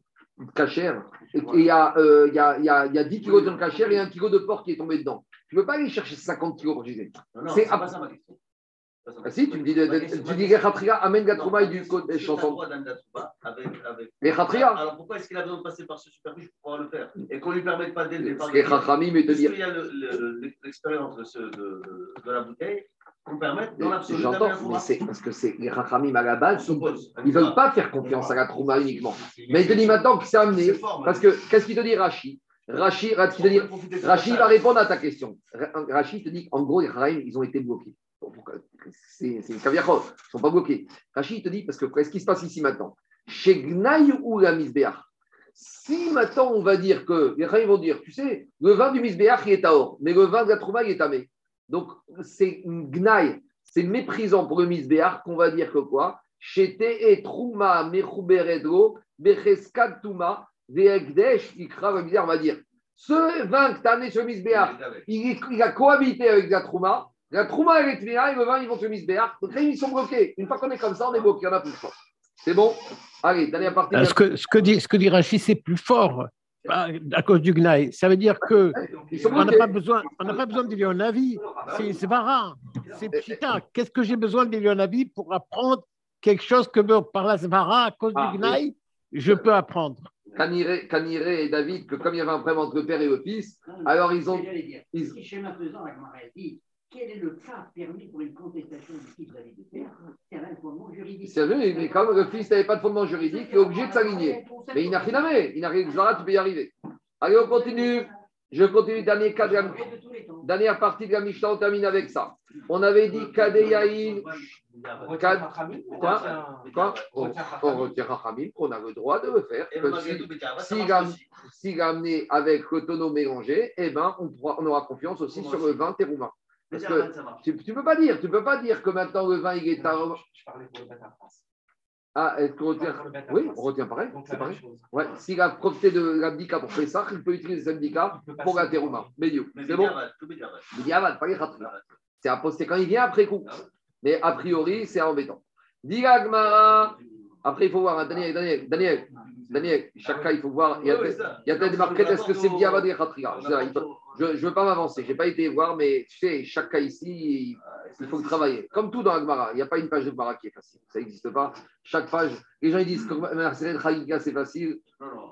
Speaker 1: cachère, et qu'il y, a, euh, il y, a, il y, a, il y a 10 kilos de viande cachère et un kilo de porc qui est tombé dedans, tu ne peux pas aller chercher 50 kilos pour
Speaker 3: non,
Speaker 1: C'est
Speaker 3: pas ça ma question.
Speaker 1: Ah, si, tu me dis, tu dis les khatria amène la trouma et du
Speaker 3: Est-ce
Speaker 1: côté des chansons. Les.
Speaker 3: Alors pourquoi est-ce qu'il a besoin de passer par ce superficie pour pouvoir le faire Et qu'on ne lui permette pas dès le départ
Speaker 1: est chachamim et te dire.
Speaker 3: Puisqu'il y a le- le- l'expérience de, ce- de, de, de la bouteille, dans l'absolu
Speaker 1: J'entends, mais c'est parce que c'est les rachamim à la base, ils ne veulent pas faire confiance à la trouma uniquement. Mais il te dit maintenant que c'est amené, parce que qu'est-ce qu'il te dit Rachi? Rachi, va répondre à ta question. Ra- Rachi te dit qu'en gros, les rachamim, ils ont été bloqués. C'est une caviar, ils ne sont pas bloqués. Rachi te dit, parce que qu'est-ce qui se passe ici maintenant? Chez Gnaï ou la Misbéach, si maintenant on va dire que, les rachamim vont dire, tu sais, le vin du Misbéach, il est à or, mais le vin de la trouma, il est tamé. Donc, c'est une gnaille, c'est méprisant pour le misbéar qu'on va dire que quoi? Et trouma mechuberedro becheskad touma veekdesh ikra on va dire. Ce vin que tu as amené sur le misbéar, il, il a cohabité avec la trouma. La trouma elle est tvina et le vin ils vont sur le misbéar. Donc là, ils sont bloqués. Une fois qu'on est comme ça, on est bloqué, on n'a plus. C'est bon? Allez, dernière partie.
Speaker 4: Euh, Ce que, ce que dit, ce que dit Rachid, c'est plus fort à cause du Gnaï. Ça veut dire que on n'a pas besoin, on n'a pas besoin avis. C'est bara, c'est pchita. Qu'est-ce que j'ai besoin de un avis pour apprendre quelque chose que par la zvara, à cause
Speaker 1: Ah,
Speaker 4: du Gnaï, je peux apprendre.
Speaker 1: Caniré, et David, que comme il y avait un problème entre le père et le fils, alors ils ont. Ils-
Speaker 6: la quel est le cas permis pour une contestation du fils vis-à-vis du père C'est un fondement juridique.
Speaker 1: C'est vrai, mais comme le fils n'avait pas de fondement juridique, il est obligé de s'aligner. Mais il n'a rien à faire. Il n'a rien à tu peux y arriver. Allez, on continue. Je continue, dernier cas de la-
Speaker 6: de
Speaker 1: dernière partie de la Mishnah, on termine avec ça. On avait dit Kadeyaïn. Kad- Quoi Quoi On on retient Rachamim, on a le droit de le faire. La-. S'il a amené avec le tonneau mélangé, eh ben, on, pourra- on aura confiance aussi sur le vin terouma. Parce que
Speaker 3: Bédiavad, ça marche.
Speaker 1: tu ne peux pas dire, tu peux pas dire que maintenant le vin il est taroma.
Speaker 7: Je parlais pour le bâtard France.
Speaker 1: Ah, est-ce qu'on retient Oui, on retient pareil. C'est pareil.
Speaker 7: chose.
Speaker 1: Ouais, s'il a profité de l'abdika pour faire ça, il peut utiliser cet abdika pour la terouma.
Speaker 3: Mais
Speaker 1: C'est bon ah, bah, pas les. C'est quand il vient après coup. Mais a priori, c'est embêtant. Dis la Gemara. Après, il faut voir, hein, Daniel, Daniel, Daniel, Daniel, chaque cas, il faut voir. Il y a,
Speaker 3: Ouais,
Speaker 1: il y a peut-être des marquettes, est-ce que c'est Diavad et Je ne veux pas m'avancer, je n'ai pas été voir, mais tu sais, chaque cas ici, il, faut le travailler. Comme tout dans la Gemara, il n'y a pas une page de Gemara qui est facile. Ça n'existe pas. Chaque page, les gens ils disent que Maseret Chagiga c'est facile.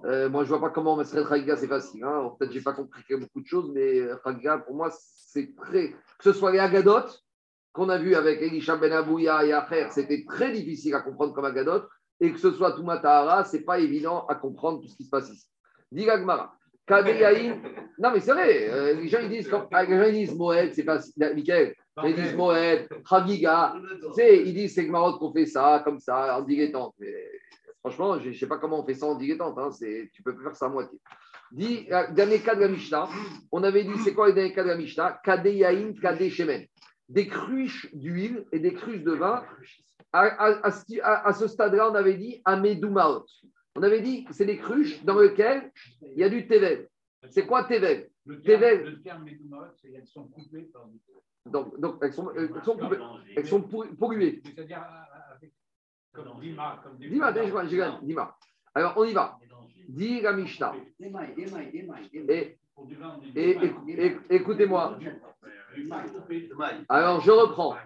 Speaker 1: Euh, moi, je ne vois pas comment Maseret Chagiga c'est facile. hein. Peut-être que je n'ai pas compris beaucoup de choses, mais euh, Chagiga, pour moi, c'est très. Que ce soit les Agadot, qu'on a vu avec Elisha Ben Abouya et Acher, c'était très difficile à comprendre comme Agadot, et que ce soit Touma Tahara, ce n'est pas évident à comprendre tout ce qui se passe ici. Dit. Kadeyaïn. Non, mais c'est vrai. euh, les gens ils disent, quand, les gens, ils disent Moed, c'est pas. Michael, ils disent Moed, Chagiga. Tu sais, ils disent c'est Gmarot qu'on fait ça, comme ça, en dilettante. Mais franchement, je ne sais pas comment on fait ça en dilettante. Hein. Tu peux faire ça à moitié. Dis, euh, dernier cas de la Mishnah. On avait dit, c'est quoi les derniers cas de la Mishnah? Kadeyaïn, Kade Shemen. Des cruches d'huile et des cruches de vin. À, à- à ce- à- ce stade-là, on avait dit Amedoumaot. On avait dit que c'est des cruches dans lesquelles il y a du Tevel. C'est quoi Tevel
Speaker 5: Le
Speaker 1: Tevel.
Speaker 5: terme, le terme Médoumaot, c'est qu'elles sont coupées par du
Speaker 1: donc, donc, elles sont, elles sont, coupées- elles sont polluées.
Speaker 5: C'est-à-dire euh, avec, comme Dima, comme
Speaker 1: dis-moi, dis-moi, dis-moi. Alors, on y va. Dis la Mishnah. Et, et- et- écoutez-moi. Alors, je reprends.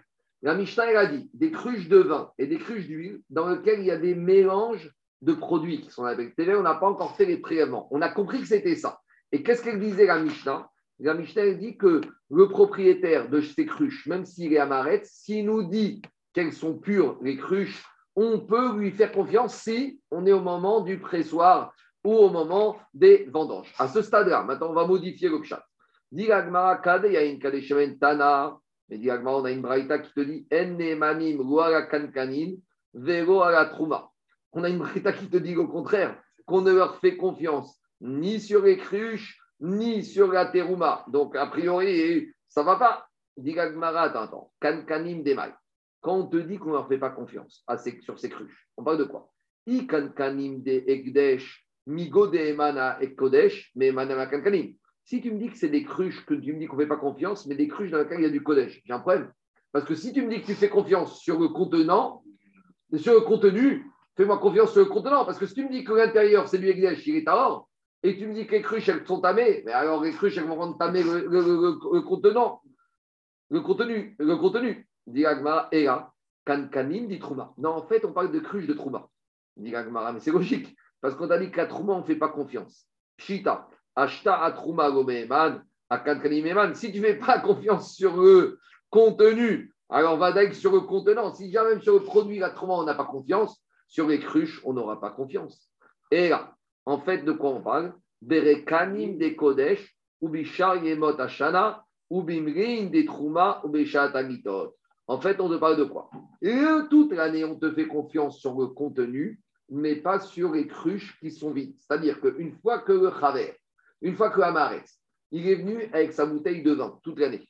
Speaker 1: La Mishnah, a dit des cruches de vin et des cruches d'huile dans lesquelles il y a des mélanges de produits qui sont avec TV. On n'a pas encore fait les prélèvements. On a compris que c'était ça. Et qu'est-ce qu'elle disait, la Mishnah? La Mishnah, dit que le propriétaire de ces cruches, même s'il est amaret, s'il nous dit qu'elles sont pures, les cruches, on peut lui faire confiance si on est au moment du pressoir ou au moment des vendanges. À ce stade-là, maintenant, on va modifier le. Dit la Kade, il y a une Kade Shemen Tana. Mais dit la on a une braïta qui te dit En nemanim lo ala kankanin, velo ala trouma. On a une braïta qui te dit au contraire qu'on ne leur fait confiance ni sur les cruches, ni sur la terouma. Donc, a priori, ça va pas. Dit la Gemara, attends, attends. Kankanim demai. Quand on te dit qu'on ne leur fait pas confiance à ces- sur ces cruches, on parle de quoi? I kankanim de ekdesh, migo de emana et kodesh, mais emana kankanim. Si tu me dis que c'est des cruches, que tu me dis qu'on ne fait pas confiance, mais des cruches dans lesquelles il y a du Kodesh, j'ai un problème. Parce que si tu me dis que tu fais confiance sur le contenant, sur le contenu, fais-moi confiance sur le contenant. Parce que si tu me dis que l'intérieur, c'est du Ekdesh, il est or, et tu me dis que les cruches, elles sont tamées, mais alors les cruches, elles vont rendre tamé le, le- le- contenant, le contenu, le contenu. Dit et là, kankanim dit Trouma. Non, en fait, on parle de cruches de Trouma. Dit Agmara, mais c'est logique. Parce qu'on a dit qu'à Trouma, on ne fait pas confiance. Shita. Ashta atruma gomeman, akankanimman. Si tu ne fais pas confiance sur le contenu, alors va d'ailleurs sur le contenant. Si jamais sur le produit, la trouma, on n'a pas confiance, sur les cruches, on n'aura pas confiance. Et là, en fait, de quoi on parle? Berekanim de Kodesh, ou bishar yemot ashana, ou bimrin de trouma, ou bishat amitot. En fait, on te parle de quoi? Et toute l'année, on te fait confiance sur le contenu, mais pas sur les cruches qui sont vides. C'est-à-dire qu'une fois que le Chaver, une fois que Amaret, il est venu avec sa bouteille de vin toute l'année,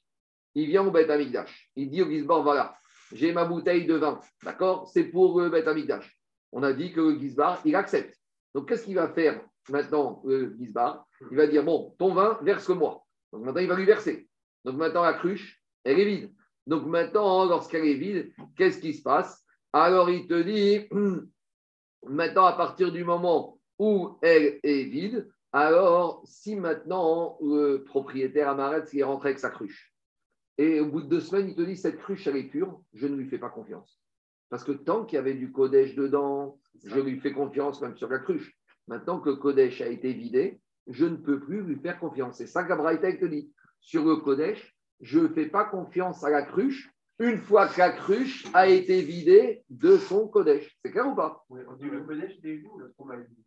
Speaker 1: il vient au Beth Amikdash, il dit au Gizbar, voilà, j'ai ma bouteille de vin, d'accord? C'est pour le Beth Amikdash. On a dit que le Gizbar, il accepte. Donc, qu'est-ce qu'il va faire maintenant, le Gizbar? Il va dire, bon, ton vin, verse-le-moi. Donc, maintenant, il va lui verser. Donc, maintenant, la cruche, elle est vide. Donc, maintenant, lorsqu'elle est vide, qu'est-ce qui se passe? Alors, il te dit, maintenant, à partir du moment où elle est vide, alors si maintenant le propriétaire Amaret il est rentré avec sa cruche, et au bout de deux semaines, il te dit cette cruche, elle est pure, je ne lui fais pas confiance. Parce que tant qu'il y avait du Kodesh dedans, je lui fais confiance même sur la cruche. Maintenant que le Kodesh a été vidé, je ne peux plus lui faire confiance. C'est ça qu'Abraïta te dit. Sur le Kodesh, je ne fais pas confiance à la cruche une fois que la cruche a été vidée de son Kodesh. C'est clair ou pas?
Speaker 7: Oui, on dit le Kodesh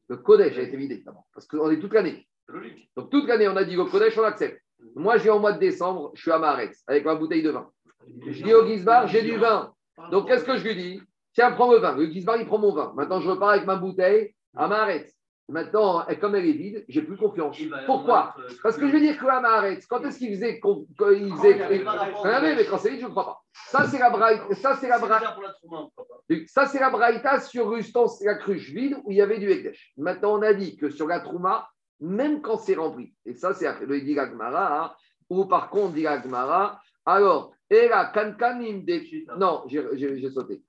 Speaker 7: le
Speaker 1: Kodesh a été vidé d'abord, parce qu'on est toute l'année.
Speaker 3: Logique.
Speaker 1: Donc toute l'année, on a dit au Kodesh, on accepte. Moi, j'ai en mois de décembre, je suis à Maharetz avec ma bouteille de vin. Je dis au Gizbar, j'ai du vin. Donc qu'est-ce que je lui dis? Tiens, prends le vin. Le Gizbar, il prend mon vin. Maintenant, je repars avec ma bouteille à Maharetz. Maintenant, et comme elle est vide, j'ai plus confiance. Pourquoi
Speaker 3: euh,
Speaker 1: Parce que je veux dire que à Maharetz, quand est-ce qu'il faisait. quand il faisait. Regardez, mais quand c'est vide, je ne crois pas. Ça, c'est la braïta. Ça, c'est la braïta.
Speaker 3: la.
Speaker 1: Ça, c'est la braïta sur Rustance, la cruche vide où il y avait du Ekdesh. Maintenant, on a dit que sur la Trouma, même quand c'est rempli, et ça, c'est le dit la Gemara, hein, ou par contre, dit la Gemara, alors, Era Kankanim de. Non, j'ai sauté.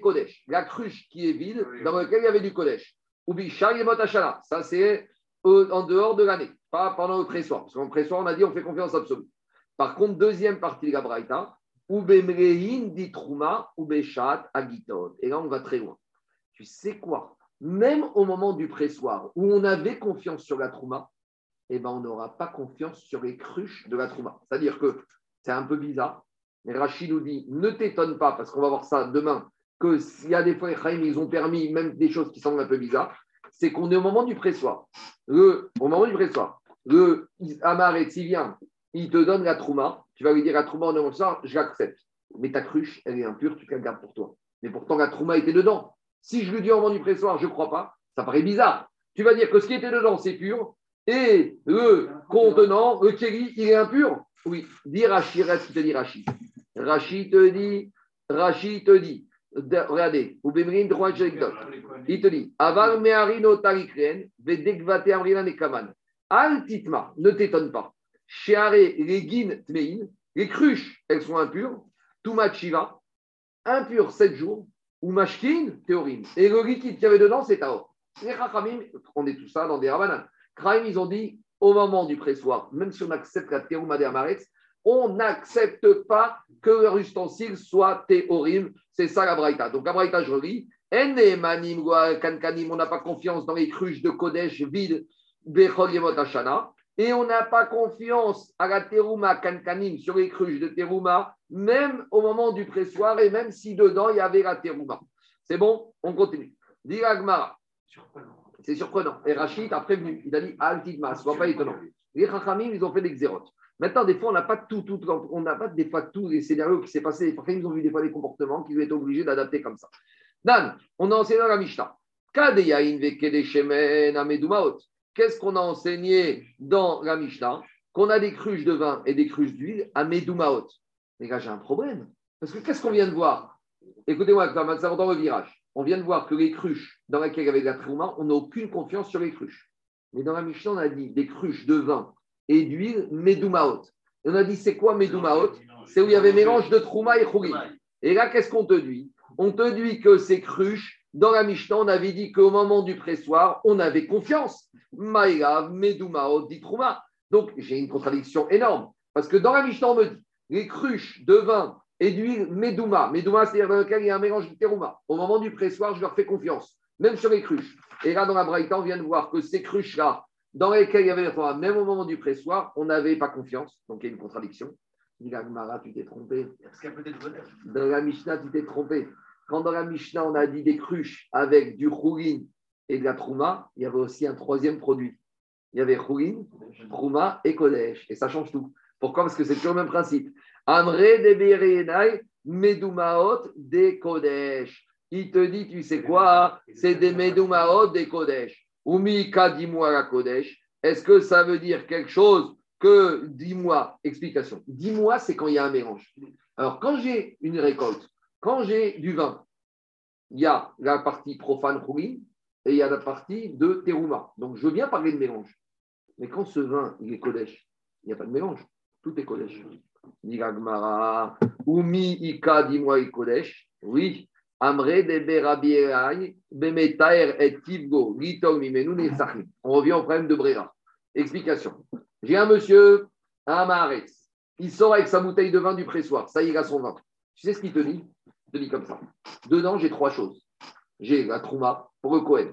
Speaker 1: Kodesh, la cruche qui est vide, dans laquelle il y avait du Kodesh. Ça, c'est euh, en dehors de l'année, pas pendant le pressoir. Parce qu'en pressoir, on a dit on fait confiance absolue. Par contre, deuxième partie de la Braïta. Et là, on va très loin. Tu sais quoi? Même au moment du pressoir, où on avait confiance sur la Trouma, eh ben, on n'aura pas confiance sur les cruches de la Trouma. C'est-à-dire que c'est un peu bizarre. Rachid nous dit ne t'étonne pas, parce qu'on va voir ça demain, que s'il y a des fois, ils ont permis même des choses qui semblent un peu bizarres, c'est qu'on est au moment du pressoir. Le, au moment du pressoir, le Amaret, s'il vient, il te donne la Trouma, tu vas lui dire la Trouma en moment soir, je l'accepte. Mais ta cruche, elle est impure, tu la gardes pour toi. Mais pourtant, la Trouma était dedans. Si je lui dis au moment du pressoir, je ne crois pas, ça paraît bizarre. Tu vas dire que ce qui était dedans, c'est pur, et le contenant, le kéli, il est impur. Oui, dis Rachid, reste qui te dit Rachid. Rachid te dit, Rachid te dit, de- regardez, ou Bemrin droit Sheikdot. Il te dit, Aval meharino tarikren, vedekvate amrilan et kaman. Al titma, ne t'étonne pas. Sheare les guin tmein, les cruches, elles sont impures. Tumat shiva, impur 7 jours. Ou mashkin, théorim. Et le liquide qu'il y avait dedans, c'est taor. Les chachamim, on est tout ça dans des rabanan. Kraim, ils ont dit, au moment du pressoir, même si on accepte la théouma des Amaretz, on n'accepte pas que leur ustensile soit théorim. C'est ça la braïta. Donc la braïta, je relis. On n'a pas confiance dans les cruches de Kodesh vides. Et on n'a pas confiance à la terouma kankanim sur les cruches de terouma, même au moment du pressoir et même si dedans il y avait la terouma. C'est bon? On continue. C'est surprenant. Et Rachid a prévenu. Il a dit Al-Tidma, ce n'est pas étonnant. Les Chachamim, ils ont fait des xérotes. Maintenant, des fois, on n'a pas tout, tout, on n'a pas des fois tous les scénarios qui s'est passé. Chachamim, ils ont vu des fois des comportements qu'ils étaient obligés d'adapter comme ça. Dan, on a enseigné dans la Mishnah. Qu'est-ce qu'on a enseigné dans la Mishnah? Qu'on a des cruches de vin et des cruches d'huile à Medumaot. Les gars, j'ai un problème. Parce que qu'est-ce qu'on vient de voir? Écoutez-moi, dans le virage. On vient de voir que les cruches dans lesquelles il y avait de la trouma, on n'a aucune confiance sur les cruches. Mais dans la Mishnah, on a dit des cruches de vin et d'huile, Medumaot. Et on a dit, c'est quoi Medumaot? C'est où il y avait mélange de trouma et chouli. Et là, qu'est-ce qu'on te dit? On te dit que ces cruches, dans la Mishnah, on avait dit qu'au moment du pressoir, on avait confiance. Maïlav, Medumaot, dit trouma. Donc, j'ai une contradiction énorme. Parce que dans la Mishnah, on me dit, les cruches de vin et d'huile Medouma. Medouma, c'est-à-dire dans lequel il y a un mélange de terouma. Au moment du pressoir, je leur fais confiance, même sur les cruches. Et là, dans la Braïta, on vient de voir que ces cruches-là, dans lesquelles il y avait le terouma, même au moment du pressoir, on n'avait pas confiance. Donc, il y a une contradiction. Dit la tu t'es trompé.
Speaker 3: Parce qu'il y a peut-être Kodesh.
Speaker 1: Dans la Mishnah, tu t'es trompé. Quand dans la Mishnah, on a dit des cruches avec du choulin et de la trouma, il y avait aussi un troisième produit. Il y avait choulin, trouma et kodesh. Et ça change tout. Pourquoi? Parce que c'est toujours le même principe. Amré de Medumaot de Kodesh. Il te dit, tu sais quoi? C'est des Medumaot de Kodesh. Umika, dis-moi la Kodesh. Est-ce que ça veut dire quelque chose que, dis-moi, explication. Dis-moi, c'est quand il y a un mélange. Alors, quand j'ai une récolte, quand j'ai du vin, il y a la partie profane choulin et il y a la partie de terouma. Donc, je bien parler de mélange. Mais quand ce vin, il est Kodesh, il n'y a pas de mélange. Tout est Kodesh. Gemara, Umi Ika, dis-moi, Kodesh. Oui. Amre Bemetaer et Tivgo. On revient au problème de Brera. Explication. J'ai un monsieur, un Maharetz. Il sort avec sa bouteille de vin du pressoir. Ça y est, il son vin. Tu sais ce qu'il te dit? Il te dit comme ça. Dedans, j'ai trois choses. J'ai la Trouma pour le Cohen.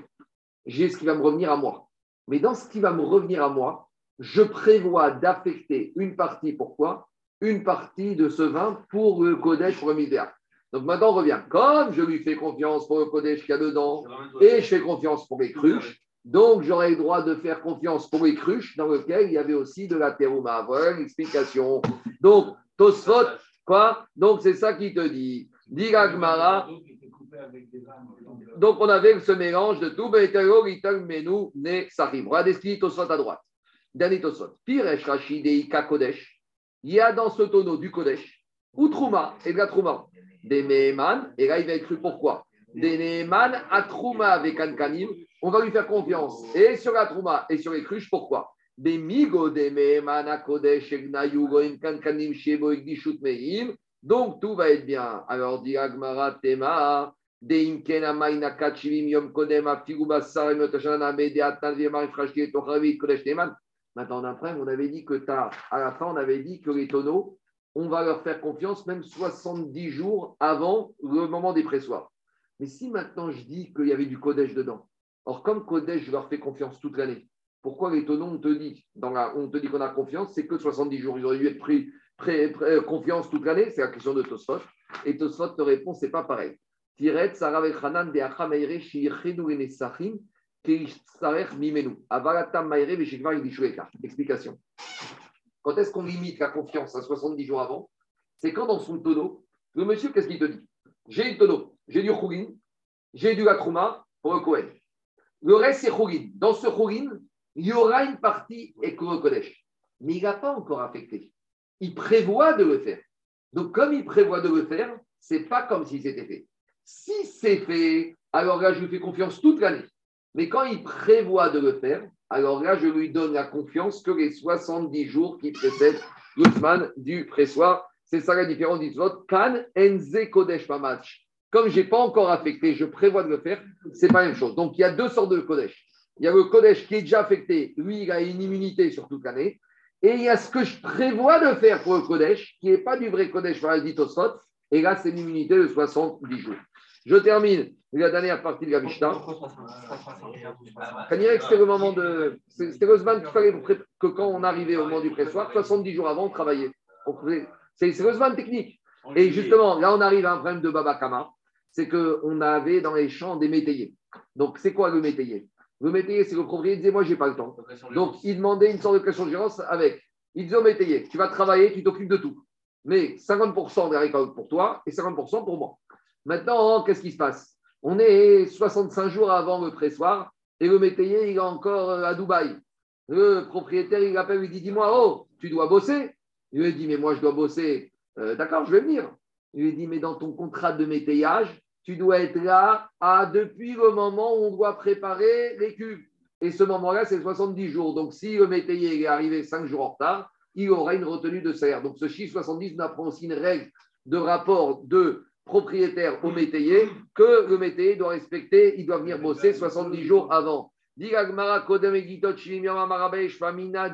Speaker 1: J'ai ce qui va me revenir à moi. Mais dans ce qui va me revenir à moi, je prévois d'affecter une partie, pourquoi? Une partie de ce vin pour le Kodesh, pour le Misbéach. Donc maintenant, on revient. Comme je lui fais confiance pour le Kodesh qu'il y a dedans, et je fais confiance pour les cruches, Donc, j'aurais le droit de faire confiance pour les cruches dans lesquelles il y avait aussi de la terouma. Voilà l'explication. Donc, Tosfot, quoi? Donc, c'est ça qui te dit. Dit Gmara. Donc, on avait ce mélange de tout. Menu, Ne, Sahim. Regardez ce qui dit Tosfot à droite. Dernier Tosfot. Piresh, Rachid, Ika, Kodesh. Il y a dans ce tonneau du Kodesh, ou Trouma, et de la Trouma, des Meheman, et là il va être cru pourquoi Des Meheman à Trouma avec Ankanim, on va lui faire confiance. Et sur la Trouma et sur les cruches, pourquoi? Des Migo, des Meheman à Kodesh, Goim, Kankanim, Shebo, Mehim. Donc tout va être bien. Alors, dit Agmara, Tema, des Imkena, Maina, Kachivim, Yom Kodem, Afiguba, Sarem, Yotashana, Mede, Atan, Viemar, Frashki, Tochavi, Kodesh, Teman. Maintenant, après, on avait dit que t'as, à la fin, on avait dit que les tonneaux, on va leur faire confiance même 70 jours avant le moment des pressoirs. Mais si maintenant je dis qu'il y avait du Kodesh dedans, or comme Kodesh, je leur fais confiance toute l'année, pourquoi les tonneaux, on te dit, qu'on a confiance, c'est que 70 jours, ils auraient dû être pris pré- confiance toute l'année, c'est la question de Tosfot. Et Tosfot te répond, c'est pas pareil. De. Explication. Quand est-ce qu'on limite la confiance à 70 jours avant? C'est quand dans son tonneau, le monsieur, qu'est-ce qu'il te dit? J'ai une tonneau, j'ai du chougin, j'ai du latrouma pour le Kohen. Le reste, c'est chougin. Dans ce chougin, il y aura une partie éco Kodesh. Mais il n'a pas encore affecté. Il prévoit de le faire. Donc, comme il prévoit de le faire, c'est pas comme si c'était fait. Si c'est fait, alors là, je lui fais confiance toute l'année. Mais quand il prévoit de le faire, alors là, je lui donne la confiance que les 70 jours qui précèdent le Zman du pressoir. C'est ça la différence du vote. Kan enze kodesh match. Comme je n'ai pas encore affecté, je prévois de le faire, c'est pas la même chose. Donc, il y a deux sortes de kodesh. Il y a le kodesh qui est déjà affecté, lui, il a une immunité sur toute l'année. Et il y a ce que je prévois de faire pour le kodesh, qui n'est pas du vrai kodesh, par dit Tosfot. Et là, c'est une immunité de 70 jours. Je termine la dernière partie de la Mishnah. Kanirek, c'était le moment de. C'était le Zman qu'il fallait que quand on arrivait au moment du pressoir, 70 jours avant, on travaillait. C'est le Zman technique. Et justement, là, on arrive à un problème de Baba Kama. C'est qu'on avait dans les champs des métayers. Donc, c'est quoi le métayer? Le métayer, c'est le propriétaire qui disait Moi, j'ai pas le temps. Donc, il demandait une sorte de question de gérance avec. Il disait au métayer Tu vas travailler, tu t'occupes de tout. Mais 50% de la récolte pour toi et 50% pour moi. Maintenant, qu'est-ce qui se passe? On est 65 jours avant le pressoir et le métayer, il est encore euh, à Dubaï. Le propriétaire, il appelle, il dit Dis-moi, oh, tu dois bosser? Il lui dit Mais moi, je dois bosser. Euh, D'accord, je vais venir. Il lui dit Mais dans ton contrat de métayage, tu dois être là à, depuis le moment où on doit préparer les cubes. Et ce moment-là, c'est 70 jours. Donc, si le métayer est arrivé 5 jours en retard, il aura une retenue de salaire. Donc, ce chiffre 70 nous apprend aussi une règle de rapport de propriétaire au métayer que le métayer doit respecter, il doit venir bosser 70 jours avant.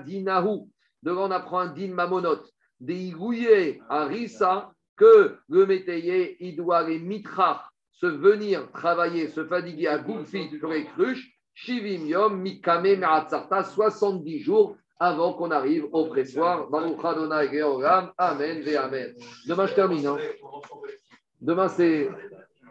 Speaker 1: Dinahu. Devant, on apprend un din mamonot. Deigouye arisa que le métayer, il doit aller mitrach, se venir travailler, se fatiguer à Goufit sur les cruches, shivim yom mikame me'atzarta, 70 jours avant qu'on arrive au pressoir. Baruch Adonai. Amen ve Amen. Demain, je termine. hein. Demain, c'est